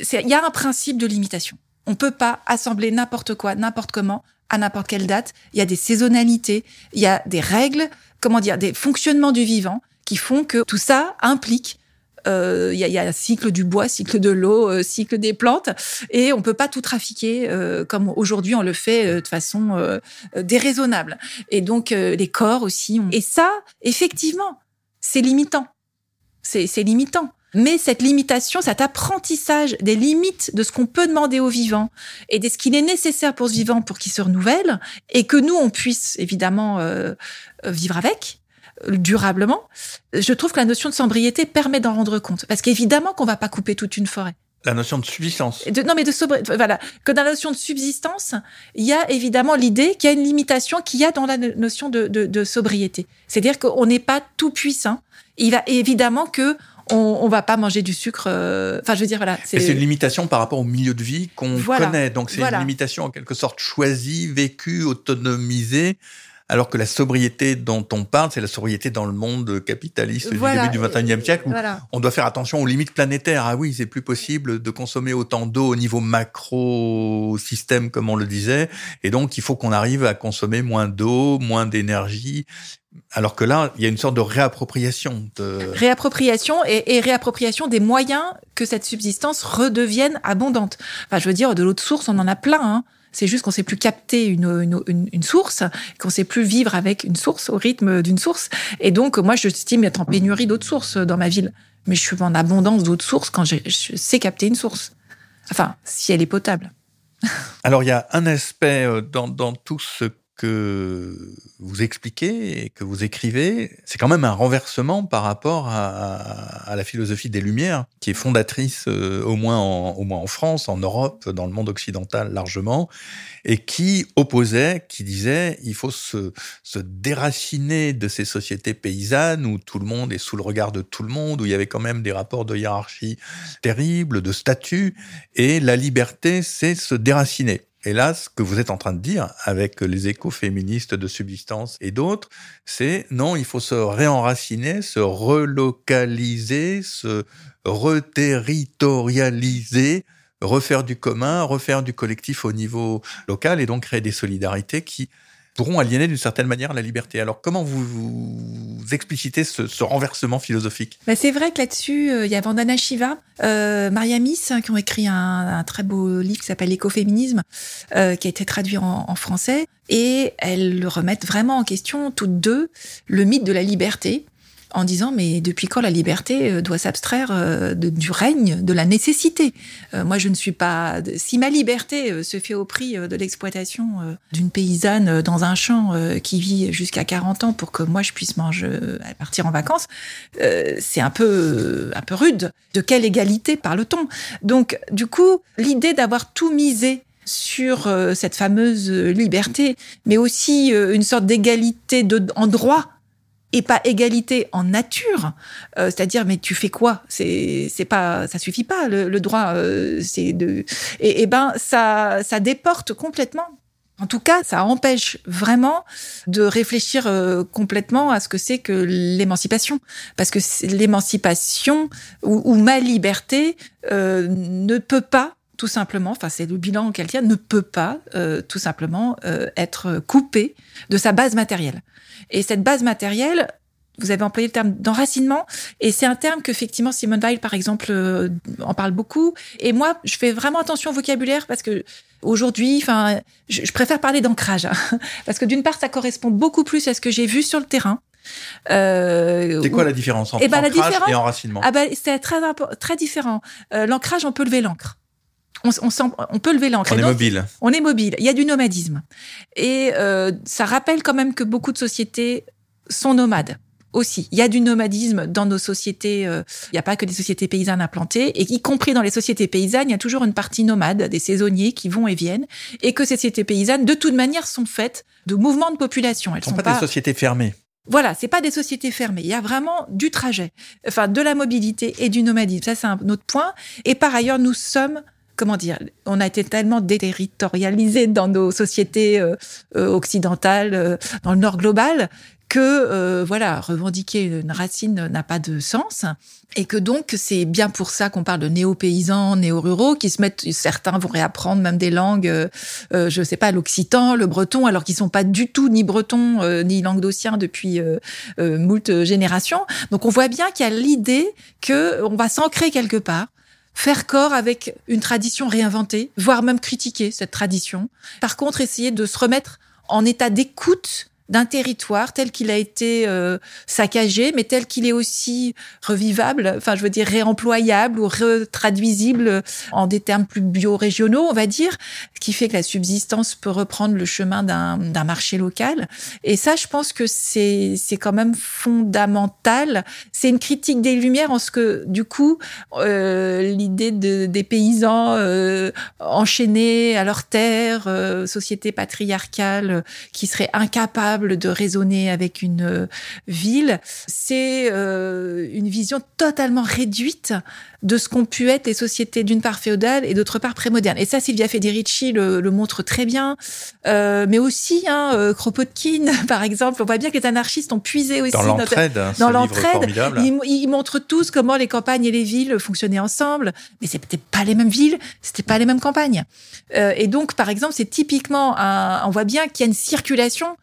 Il y a un principe de limitation. On peut pas assembler n'importe quoi, n'importe comment, à n'importe quelle date. Il y a des saisonnalités, il y a des règles, comment dire, des fonctionnements du vivant qui font que tout ça implique euh, il y, a, y, a, cycle du bois, cycle de l'eau, euh, cycle des plantes, et on peut pas tout trafiquer euh, comme aujourd'hui on le fait de façon déraisonnable. Et donc les corps aussi. Et ça, effectivement, c'est limitant. C'est limitant. Mais cette limitation, cet apprentissage des limites de ce qu'on peut demander aux vivants et de ce qu'il est nécessaire pour ce vivant pour qu'il se renouvelle et que nous, on puisse évidemment vivre avec, durablement, je trouve que la notion de sobriété permet d'en rendre compte. Parce qu'évidemment qu'on va pas couper toute une forêt. La notion de subsistance. De, non, mais de sobriété. Voilà. Que dans la notion de subsistance, il y a évidemment l'idée qu'il y a une limitation qu'il y a dans la notion de, de, de sobriété. C'est-à-dire qu'on n'est pas tout puissant. Il va évidemment que on, on va pas manger du sucre. euh, Enfin, je veux dire, voilà. C'est une limitation par rapport au milieu de vie qu'on Voilà. connaît. Donc c'est Voilà. une limitation en quelque sorte choisie, vécue, autonomisée. Alors que la sobriété dont on parle, c'est la sobriété dans le monde capitaliste Voilà. du début du 21e siècle où Voilà. on doit faire attention aux limites planétaires. Ah oui, c'est plus possible de consommer autant d'eau au niveau macro-système, comme on le disait. Et donc, il faut qu'on arrive à consommer moins d'eau, moins d'énergie. Alors que là, il y a une sorte de réappropriation. De... Réappropriation et, et réappropriation des moyens que cette subsistance redevienne abondante. Enfin, je veux dire, de l'eau de source, on en a plein. Hein. C'est juste qu'on sait plus capter une, source, qu'on sait plus vivre avec une source au rythme d'une source. Et donc, moi, je estime être en pénurie d'eau de source dans ma ville. Mais je suis en abondance d'eau de source quand je, sais capter une source. Enfin, si elle est potable. Alors, il y a un aspect euh, dans tout ce que vous expliquez et que vous écrivez, c'est quand même un renversement par rapport à, la philosophie des Lumières, qui est fondatrice euh, au, moins en, au moins en France, en Europe, dans le monde occidental largement, et qui opposait, qui disait, il faut se, se déraciner de ces sociétés paysannes où tout le monde est sous le regard de tout le monde, où il y avait quand même des rapports de hiérarchie terribles, de statut, et la liberté, c'est se déraciner. Et là, ce que vous êtes en train de dire avec les écoféministes de subsistance et d'autres, c'est non, il faut se réenraciner, se relocaliser, se reterritorialiser, refaire du commun, refaire du collectif au niveau local et donc créer des solidarités qui pourront aliéner d'une certaine manière la liberté. Alors comment vous, vous explicitez ce, ce, renversement philosophique? Bah C'est vrai que là-dessus, il euh, y a Vandana Shiva, euh, Maria Miss, hein, qui ont écrit un, un, très beau livre qui s'appelle L'écoféminisme, euh, qui a été traduit en, en, français, et elles remettent vraiment en question, toutes deux, le mythe de la liberté, en disant mais depuis quand la liberté euh, doit s'abstraire euh, du règne de la nécessité? Euh, Moi, je ne suis pas. Si ma liberté se fait au prix de l'exploitation d'une paysanne dans un champ qui vit jusqu'à 40 ans pour que moi je puisse manger, partir en vacances, c'est un peu un peu rude. De quelle égalité parle-t-on? Donc, du coup, l'idée d'avoir tout misé sur cette fameuse liberté, mais aussi une sorte d'égalité en droit et pas égalité en nature, euh, c'est-à-dire mais tu fais quoi? C'est c'est pas ça suffit pas le, le droit euh, c'est de et, et ben ça ça déporte complètement. En tout cas, ça empêche vraiment de réfléchir euh, complètement à ce que c'est que l'émancipation, parce que l'émancipation ou, ou, ma liberté euh, ne peut pas tout simplement, enfin c'est le bilan qu'elle tient, ne peut pas euh, tout simplement euh, être coupé de sa base matérielle. Et cette base matérielle, vous avez employé le terme d'enracinement, et c'est un terme qu'effectivement Simone Weil, par exemple, euh, en parle beaucoup. Et moi, je fais vraiment attention au vocabulaire parce que aujourd'hui, enfin, je, je, préfère parler d'ancrage, hein, <laughs> parce que d'une part, ça correspond beaucoup plus à ce que j'ai vu sur le terrain. Euh, c'est quoi où... la différence entre eh ben, ancrage la différence, et enracinement ah ben, C'est très, très différent. Euh, l'ancrage, on peut lever l'ancre. On, on, on, peut lever l'ancre. On est donc, mobile. On est mobile. Il y a du nomadisme. Et euh, ça rappelle quand même que beaucoup de sociétés sont nomades aussi. Il y a du nomadisme dans nos sociétés. Euh, il n'y a pas que des sociétés paysannes implantées, et y compris dans les sociétés paysannes, il y a toujours une partie nomade, des saisonniers qui vont et viennent, et que ces sociétés paysannes, de toute manière, sont faites de mouvements de population. Elles sont, sont pas, pas des sociétés fermées. Voilà, c'est pas des sociétés fermées. Il y a vraiment du trajet, enfin de la mobilité et du nomadisme. Ça, c'est un autre point. Et par ailleurs, nous sommes comment dire, on a été tellement déterritorialisés dans nos sociétés euh, euh, occidentales, euh, dans le Nord global, que euh, voilà, revendiquer une racine n'a pas de sens, et que donc c'est bien pour ça qu'on parle de néo-paysans, néo-ruraux, qui se mettent, certains vont réapprendre même des langues, euh, je sais pas, l'occitan, le breton, alors qu'ils sont pas du tout ni bretons euh, ni languedociens depuis euh, moult générations. Donc on voit bien qu'il y a l'idée que on va s'ancrer quelque part faire corps avec une tradition réinventée, voire même critiquer cette tradition. Par contre, essayer de se remettre en état d'écoute d'un territoire tel qu'il a été euh, saccagé, mais tel qu'il est aussi revivable, enfin je veux dire réemployable ou retraduisible en des termes plus bio-régionaux, on va dire, ce qui fait que la subsistance peut reprendre le chemin d'un marché local. Et ça, je pense que c'est quand même fondamental. C'est une critique des Lumières en ce que, du coup, euh, l'idée de, des paysans euh, enchaînés à leur terre, euh, société patriarcale qui serait incapable de raisonner avec une euh, ville. C'est une vision totalement réduite de ce qu'ont pu être les sociétés d'une part féodales et d'autre part prémodernes. Et ça, Silvia Federici le, le montre très bien, euh, mais aussi hein, euh, Kropotkin, <laughs> par exemple. On voit bien que les anarchistes ont puisé aussi dans l'entraide. Hein, Dans l'entraide, ils, ils, montrent tous comment les campagnes et les villes fonctionnaient ensemble, mais c'était pas les mêmes villes, c'était pas les mêmes campagnes. Euh, et donc, par exemple, c'est typiquement, un, on voit bien qu'il y a une circulation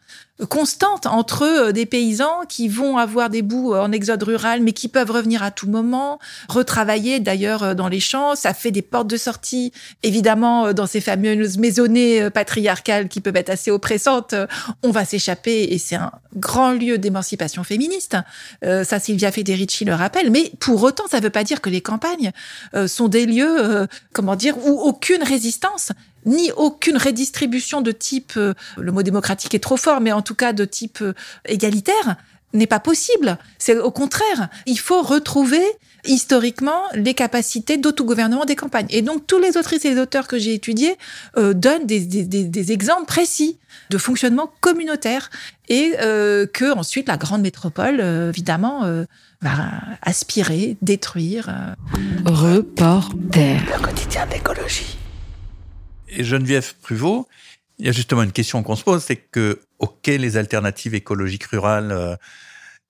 constante entre euh, des paysans qui vont avoir des bouts en exode rural, mais qui peuvent revenir à tout moment, retravailler d'ailleurs euh, dans les champs. Ça fait des portes de sortie, évidemment, euh, dans ces fameuses maisonnées patriarcales qui peuvent être assez oppressantes. On va s'échapper et c'est un grand lieu d'émancipation féministe. ça, Sylvia Federici le rappelle. Mais pour autant, ça ne veut pas dire que les campagnes sont des lieux, comment dire, où aucune résistance ni aucune redistribution de type, euh, le mot démocratique est trop fort, mais en tout cas de type euh, égalitaire, n'est pas possible. C'est au contraire, il faut retrouver historiquement les capacités d'autogouvernement des campagnes. Et donc tous les autrices et les auteurs que j'ai étudiés euh, donnent des, des, des, exemples précis de fonctionnement communautaire et euh, que ensuite la grande métropole, euh, évidemment, euh, va aspirer, détruire. Reporter. Le quotidien d'écologie et Geneviève Pruvot, il y a justement une question qu'on se pose, c'est que, ok, les alternatives écologiques rurales, euh,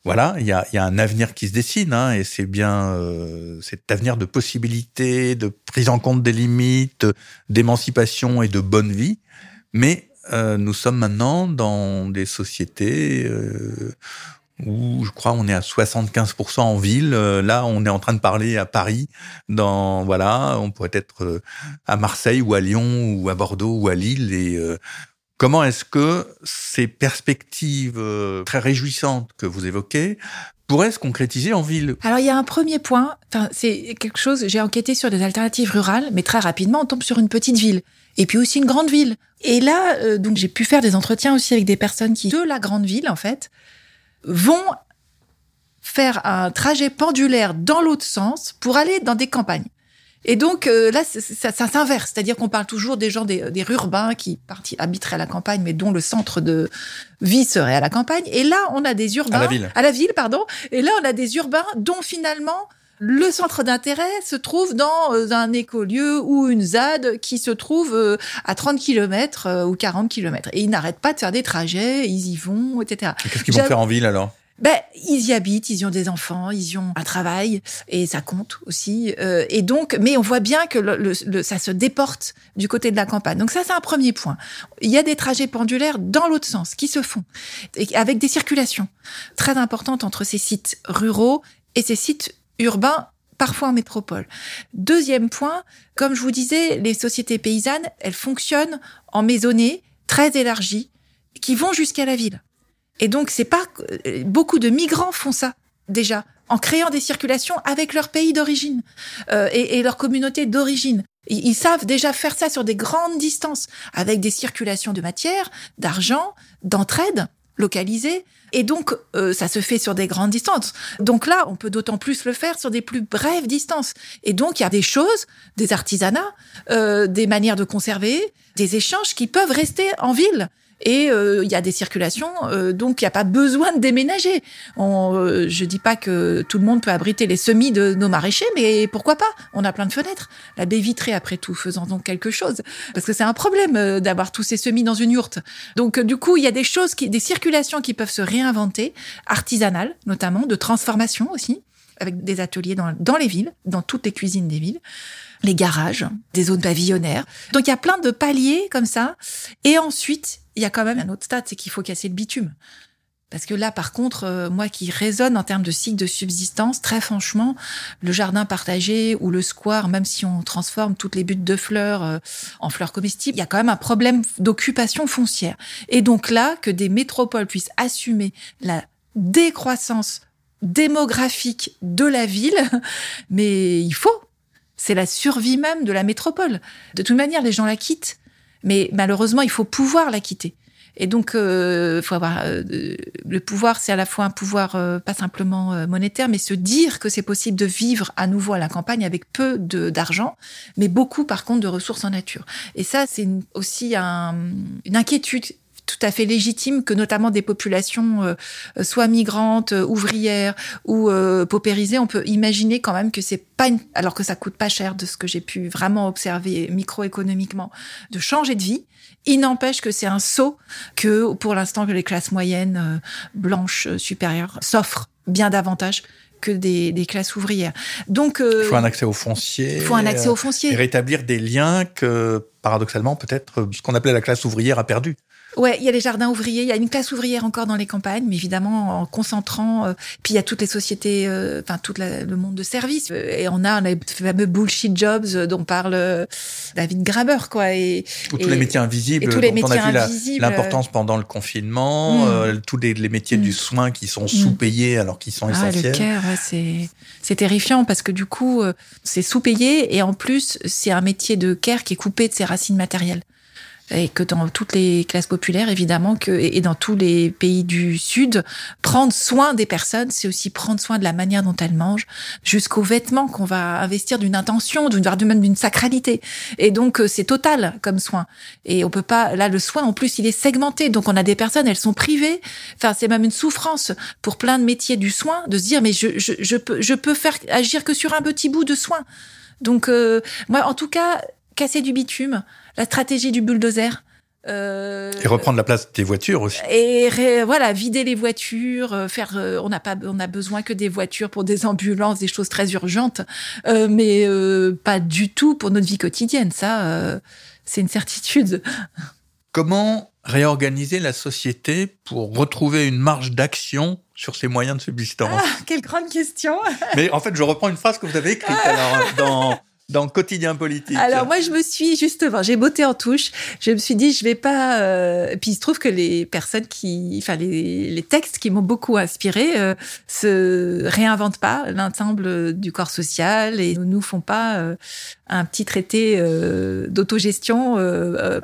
voilà, il y a, y a, un avenir qui se dessine, hein, et c'est bien euh, cet avenir de possibilités, de prise en compte des limites, d'émancipation et de bonne vie. Mais euh, nous sommes maintenant dans des sociétés euh, où je crois on est à 75% en ville. Euh, là, on est en train de parler à Paris. Dans voilà, on pourrait être euh, à Marseille ou à Lyon ou à Bordeaux ou à Lille. Et euh, comment est-ce que ces perspectives très réjouissantes que vous évoquez pourraient se concrétiser en ville? Alors il y a un premier point. Enfin, c'est quelque chose. J'ai enquêté sur des alternatives rurales, mais très rapidement on tombe sur une petite ville et puis aussi une grande ville. Et là, donc j'ai pu faire des entretiens aussi avec des personnes qui de la grande ville en fait vont faire un trajet pendulaire dans l'autre sens pour aller dans des campagnes. Et donc euh, là, ça, ça s'inverse, c'est-à-dire qu'on parle toujours des gens des, des urbains qui parti, habiteraient à la campagne, mais dont le centre de vie serait à la campagne. Et là, on a des urbains à la ville, à la ville pardon. Et là, on a des urbains dont finalement le centre d'intérêt se trouve dans euh, un écolieu ou une ZAD qui se trouve euh, à 30 km ou 40 km. Et ils n'arrêtent pas de faire des trajets, ils y vont, etc. Qu'est-ce qu'ils vont faire en ville alors? Ben, ils y habitent, ils y ont des enfants, ils y ont un travail, et ça compte aussi. Euh, et donc, mais on voit bien que le, le, ça se déporte du côté de la campagne. Donc ça, c'est un premier point. Il y a des trajets pendulaires dans l'autre sens qui se font, et avec des circulations très importantes entre ces sites ruraux et ces sites urbains parfois en métropole. Deuxième point, comme je vous disais, les sociétés paysannes, elles fonctionnent en maisonnées très élargies qui vont jusqu'à la ville. Et donc, c'est pas beaucoup de migrants font ça déjà en créant des circulations avec leur pays d'origine euh, et, et, leur communauté d'origine. Ils, ils, savent déjà faire ça sur des grandes distances avec des circulations de matière, d'argent, d'entraide localisée. Et donc, euh, ça se fait sur des grandes distances. Donc là, on peut d'autant plus le faire sur des plus brèves distances. Et donc, il y a des choses, des artisanats, euh, des manières de conserver, des échanges qui peuvent rester en ville et euh, il y a des circulations, euh, donc il n'y a pas besoin de déménager. On, euh, je dis pas que tout le monde peut abriter les semis de nos maraîchers, mais pourquoi pas? On a plein de fenêtres. La baie vitrée, après tout, faisant donc quelque chose, parce que c'est un problème euh, d'avoir tous ces semis dans une yourte. Donc du coup, il y a des choses, qui, des circulations qui peuvent se réinventer, artisanales notamment, de transformation aussi, avec des ateliers dans, dans les villes, dans toutes les cuisines des villes les garages, des zones pavillonnaires. Donc il y a plein de paliers comme ça. Et ensuite, il y a quand même un autre stade, c'est qu'il faut casser le bitume. Parce que là, par contre, euh, moi qui raisonne en termes de cycle de subsistance, très franchement, le jardin partagé ou le square, même si on transforme toutes les buttes de fleurs euh, en fleurs comestibles, il y a quand même un problème d'occupation foncière. Et donc là, que des métropoles puissent assumer la décroissance démographique de la ville, <laughs> mais il faut c'est la survie même de la métropole. De toute manière, les gens la quittent. Mais malheureusement, il faut pouvoir la quitter. Et donc, euh, faut avoir euh, le pouvoir, c'est à la fois un pouvoir euh, pas simplement euh, monétaire, mais se dire que c'est possible de vivre à nouveau à la campagne avec peu d'argent, mais beaucoup par contre de ressources en nature. Et ça, c'est aussi un- une inquiétude tout à fait légitime que notamment des populations euh, euh, soit migrantes, euh, ouvrières ou euh, paupérisées, on peut imaginer quand même que c'est pas une, alors que ça coûte pas cher de ce que j'ai pu vraiment observer microéconomiquement, de changer de vie. Il n'empêche que c'est un saut que pour l'instant que les classes moyennes euh, blanches euh, supérieures s'offrent bien davantage que des, des classes ouvrières. Donc euh, Il faut un accès au foncier. il faut un accès au foncier. Et rétablir des liens que, paradoxalement, peut-être ce qu'on appelait la classe ouvrière a perdu. Ouais, il y a les jardins ouvriers, il y a une classe ouvrière encore dans les campagnes, mais évidemment en concentrant. euh, puis il y a toutes les sociétés, euh, enfin tout la- le monde de services, Euh, et on a, on a les fameux bullshit jobs euh, dont parle euh, David Graber, quoi. Et, Ou tous Et- les métiers invisibles et tous les dont on métiers a vu l'importance pendant le confinement, Mm. euh, tous les, les métiers Mm. du soin qui sont sous-payés alors qu'ils sont Ah, le essentiels. care, ouais, c'est c'est terrifiant parce que du coup, euh, c'est sous-payé et en plus, c'est un métier de care qui est coupé de ses racines matérielles. Et que dans toutes les classes populaires, évidemment, que, et dans tous les pays du Sud, prendre soin des personnes, c'est aussi prendre soin de la manière dont elles mangent, jusqu'aux vêtements qu'on va investir d'une intention, d'une même d'une sacralité. Et donc, euh, c'est total comme soin. Et on peut pas, là, le soin, en plus, il est segmenté. Donc, on a des personnes, elles sont privées. Enfin, c'est même une souffrance pour plein de métiers du soin de se dire, mais je, je, je peux, je peux faire agir que sur un petit bout de soin. Donc, euh, moi, en tout cas, casser du bitume, la stratégie du bulldozer. Euh, Et reprendre la place des voitures aussi. et ré- voilà, vider les voitures, euh, faire. euh, on n'a pas, on a besoin que des voitures pour des <laughs> ambulances, des choses très urgentes, euh, mais euh, pas du tout pour notre vie quotidienne. Ça, euh, c'est une certitude. Comment réorganiser la société pour retrouver une marge d'action sur ses moyens de subsistance <laughs> quelle grande question. Mais en fait, je reprends une phrase que vous avez écrite alors, dans, dans Quotidien politique. Alors moi, je me suis justement, j'ai botté en touche. Je me suis dit, je vais pas. Euh... Puis il se trouve que les personnes qui, enfin les, les textes qui m'ont beaucoup inspiré, euh, se réinventent pas l'ensemble du corps social et ne nous font pas euh, un petit traité euh, d'autogestion, euh, euh,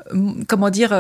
comment dire,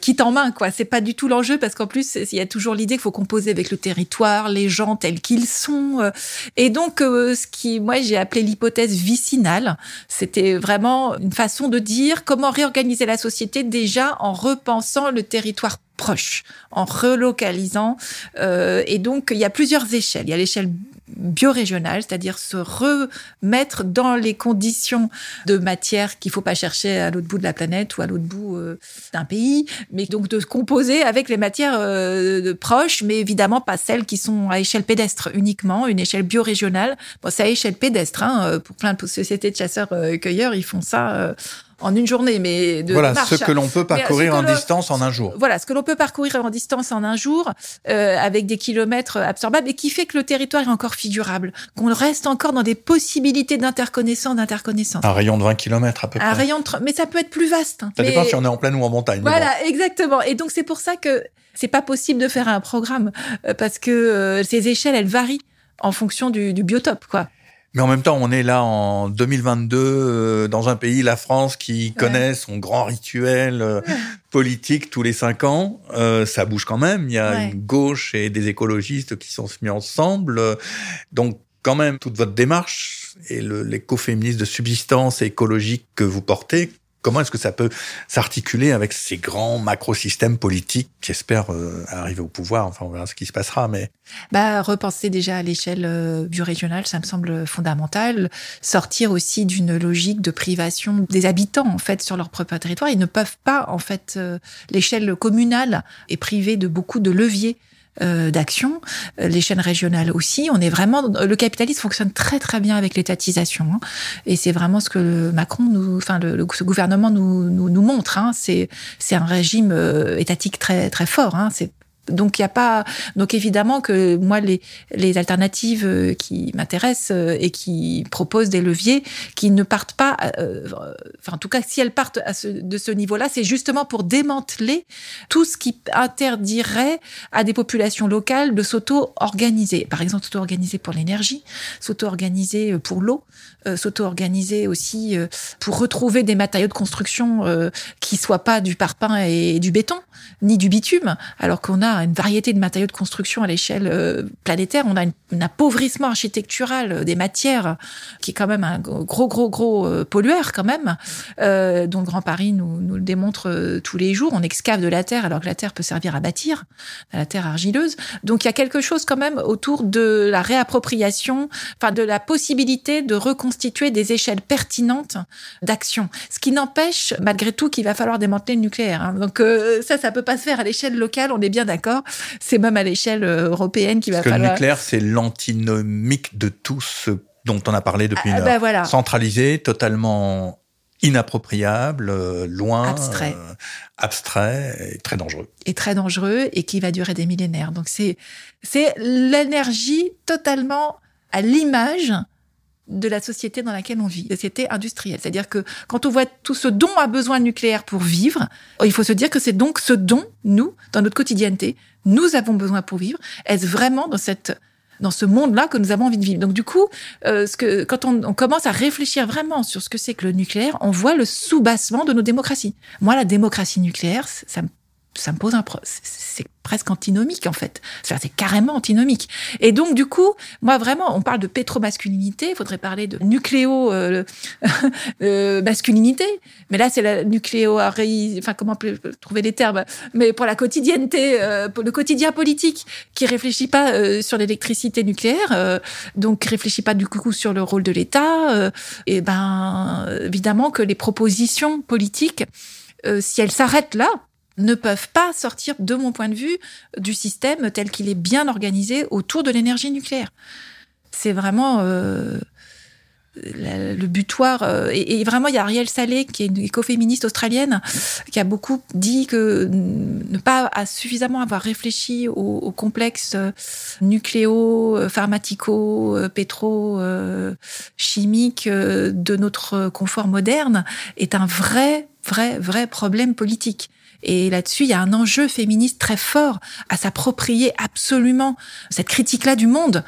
quitte en main quoi. C'est pas du tout l'enjeu parce qu'en plus il y a toujours l'idée qu'il faut composer avec le territoire, les gens tels qu'ils sont. et donc ce qui, moi, j'ai appelé l'hypothèse vicinale. C'était vraiment une façon de dire comment réorganiser la société déjà en repensant le territoire proche, en relocalisant. Euh, et donc, il y a plusieurs échelles. Il y a l'échelle biorégionale, c'est-à-dire se remettre dans les conditions de matière qu'il faut pas chercher à l'autre bout de la planète ou à l'autre bout euh, d'un pays, mais donc de se composer avec les matières euh, proches, mais évidemment pas celles qui sont à échelle pédestre uniquement, une échelle biorégionale. Bon, c'est à échelle pédestre, hein, euh, pour plein de sociétés de chasseurs-cueilleurs, ils font ça en une journée, mais de voilà, marche. ce que l'on peut parcourir en distance en un jour. Voilà, ce que l'on peut parcourir en distance en un jour, euh, avec des kilomètres absorbables, et qui fait que le territoire est encore figurable, qu'on reste encore dans des possibilités d'interconnaissance, d'interconnaissance. Un rayon de 20 km à peu près. Un rayon de... Mais ça peut être plus vaste. hein. Ça Mais- dépend si on est en plaine ou en montagne. Voilà, exactement. Et donc c'est pour ça que c'est pas possible de faire un programme, euh, parce que euh, ces échelles, elles varient en fonction du, du biotope, quoi. Mais en même temps, on est là en 2022 euh, dans un pays, la France, qui connaît son grand rituel euh, politique tous les cinq ans. Euh, ça bouge quand même. Il y a Ouais. une gauche et des écologistes qui sont mis ensemble. Donc, quand même, toute votre démarche et l'écoféminisme de subsistance et écologique que vous portez, comment est-ce que ça peut s'articuler avec ces grands macrosystèmes politiques qui espèrent euh, arriver au pouvoir? Enfin, on verra ce qui se passera, mais Bah, repenser déjà à l'échelle euh, biorégionale, ça me semble fondamental. Sortir aussi d'une logique de privation des habitants, en fait, sur leur propre territoire. Ils ne peuvent pas, en fait, euh, l'échelle communale est privée de beaucoup de leviers euh, d'action. Euh, L'échelle régionale aussi. On est vraiment, le capitalisme fonctionne très très bien avec l'étatisation, hein. et c'est vraiment ce que le Macron, nous, enfin le, le- ce gouvernement nous, nous, nous montre. Hein. C'est c'est un régime euh, étatique très très fort. Hein. Donc il y a pas donc évidemment que moi les les alternatives euh, qui m'intéressent euh, et qui proposent des leviers qui ne partent pas euh, enfin en tout cas si elles partent à ce, de ce niveau-là, c'est justement pour démanteler tout ce qui interdirait à des populations locales de s'auto-organiser. Par exemple, s'auto-organiser pour l'énergie, s'auto-organiser pour l'eau, s'auto-organiser aussi pour retrouver des matériaux de construction qui soient pas du parpaing et du béton ni du bitume, alors qu'on a une variété de matériaux de construction à l'échelle euh, planétaire. On a un appauvrissement architectural euh, des matières qui est quand même un gros, gros, gros euh, pollueur quand même, dont le Grand Paris nous, le démontre tous les jours. On excave de la terre alors que la terre peut servir à bâtir, la terre argileuse. Donc il y a quelque chose quand même autour de la réappropriation, enfin de la possibilité de reconstituer des échelles pertinentes d'action. Ce qui n'empêche malgré tout qu'il va falloir démanteler le nucléaire. Hein. Donc ça, ça peut pas se faire à l'échelle locale, on est bien d'accord. C'est même à l'échelle euh, européenne qu'il va Parce falloir. Que le nucléaire, c'est l'antinomique de tout ce dont on a parlé depuis ah, une ben heure. voilà. Centralisé, totalement inappropriable, euh, loin, Abstrait. euh, abstrait et très dangereux. Et très dangereux et qui va durer des millénaires. Donc c'est c'est l'énergie totalement à l'image de la société dans laquelle on vit, société industrielle. C'est-à-dire que quand on voit tout ce dont a besoin le nucléaire pour vivre, il faut se dire que c'est donc ce dont nous, dans notre quotidienneté, nous avons besoin pour vivre. Est-ce vraiment dans cette dans ce monde-là que nous avons envie de vivre? Donc du coup, euh, ce que, quand on, commence à réfléchir vraiment sur ce que c'est que le nucléaire, on voit le soubassement de nos démocraties. Moi, la démocratie nucléaire, ça me ça me pose un pro c'est presque antinomique en fait. C'est carrément antinomique. Et donc du coup moi vraiment on parle de pétromasculinité il faudrait parler de nucléo euh, <laughs> euh, mais là c'est la nucléo enfin comment trouver les termes mais pour la quotidienneté euh, pour le quotidien politique qui réfléchit pas sur l'électricité nucléaire donc réfléchit pas du coup sur le rôle de l'État et ben évidemment que les propositions politiques si elles s'arrêtent là ne peuvent pas sortir, de mon point de vue, du système tel qu'il est bien organisé autour de l'énergie nucléaire. C'est vraiment euh, le butoir. Euh, et, vraiment, il y a Ariel Salé, qui est une écoféministe australienne, qui a beaucoup dit que ne pas à suffisamment avoir réfléchi au, au complexe nucléo, pharmatico, pétro, euh, de notre confort moderne est un vrai, vrai, vrai problème politique. Et là-dessus, il y a un enjeu féministe très fort à s'approprier absolument cette critique-là du monde.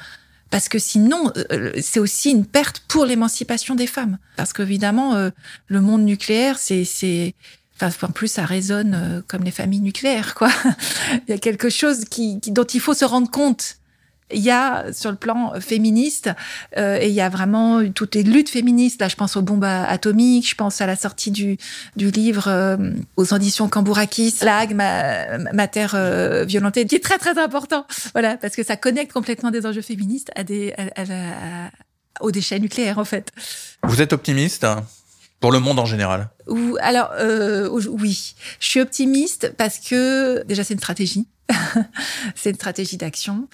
Parce que sinon, c'est aussi une perte pour l'émancipation des femmes. Parce qu'évidemment, le monde nucléaire, c'est, c'est, enfin, en plus, ça résonne comme les familles nucléaires, quoi. <laughs> il y a quelque chose qui, qui, dont il faut se rendre compte il y a sur le plan féministe euh, et il y a vraiment toutes les luttes féministes. Là je pense aux bombes atomiques je pense à la sortie du du livre euh, aux auditions Cambourakis Lag ma, ma terre euh, violentée qui est très très important. Voilà parce que ça connecte complètement des enjeux féministes à des à, à, à, aux déchets nucléaires en fait. Vous êtes optimiste hein pour le monde en général? Ou alors euh, oui, je suis optimiste parce que déjà c'est une stratégie, <laughs> c'est une stratégie d'action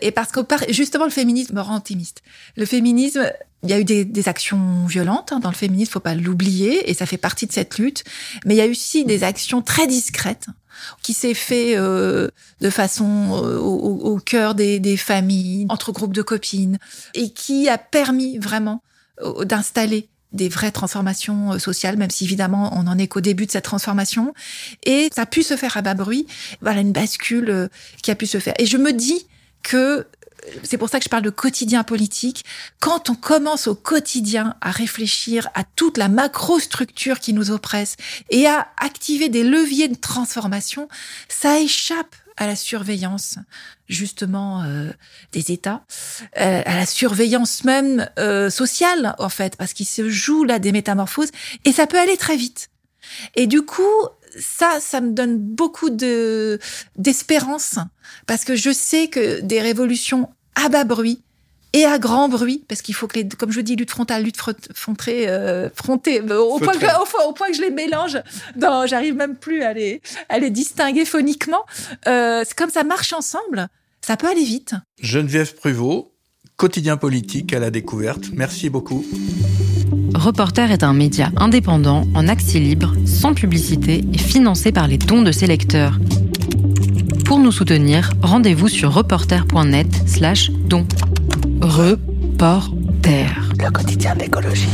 et parce que justement le féminisme me rend optimiste. Le féminisme, il y a eu des, des actions violentes hein, dans le féminisme, faut pas l'oublier et ça fait partie de cette lutte, mais il y a aussi des actions très discrètes qui s'est fait euh, de façon euh, au, au, cœur des, des familles, entre groupes de copines et qui a permis vraiment euh, d'installer des vraies transformations sociales, même si évidemment on en est qu'au début de cette transformation. Et ça a pu se faire à bas bruit. Voilà une bascule qui a pu se faire. Et je me dis que c'est pour ça que je parle de quotidien politique. Quand on commence au quotidien à réfléchir à toute la macro-structure qui nous oppresse et à activer des leviers de transformation, ça échappe à la surveillance justement euh, des États, euh, à la surveillance même euh, sociale en fait, parce qu'il se joue là des métamorphoses et ça peut aller très vite. Et du coup, ça, ça me donne beaucoup de d'espérance parce que je sais que des révolutions à bas bruit et à grand bruit, parce qu'il faut que les, comme je dis, lutte frontale, lutte frontée, euh, frontée, au point, que, au, au, point que je les mélange, dans, j'arrive même plus à les, à les distinguer phoniquement. Euh, c'est comme ça marche ensemble, ça peut aller vite. Geneviève Pruvot, quotidien politique à la découverte. Merci beaucoup. Reporter est un média indépendant, en accès libre, sans publicité et financé par les dons de ses lecteurs. Pour nous soutenir, rendez-vous sur reporter.net slash don. Reporter. Le quotidien d'écologie.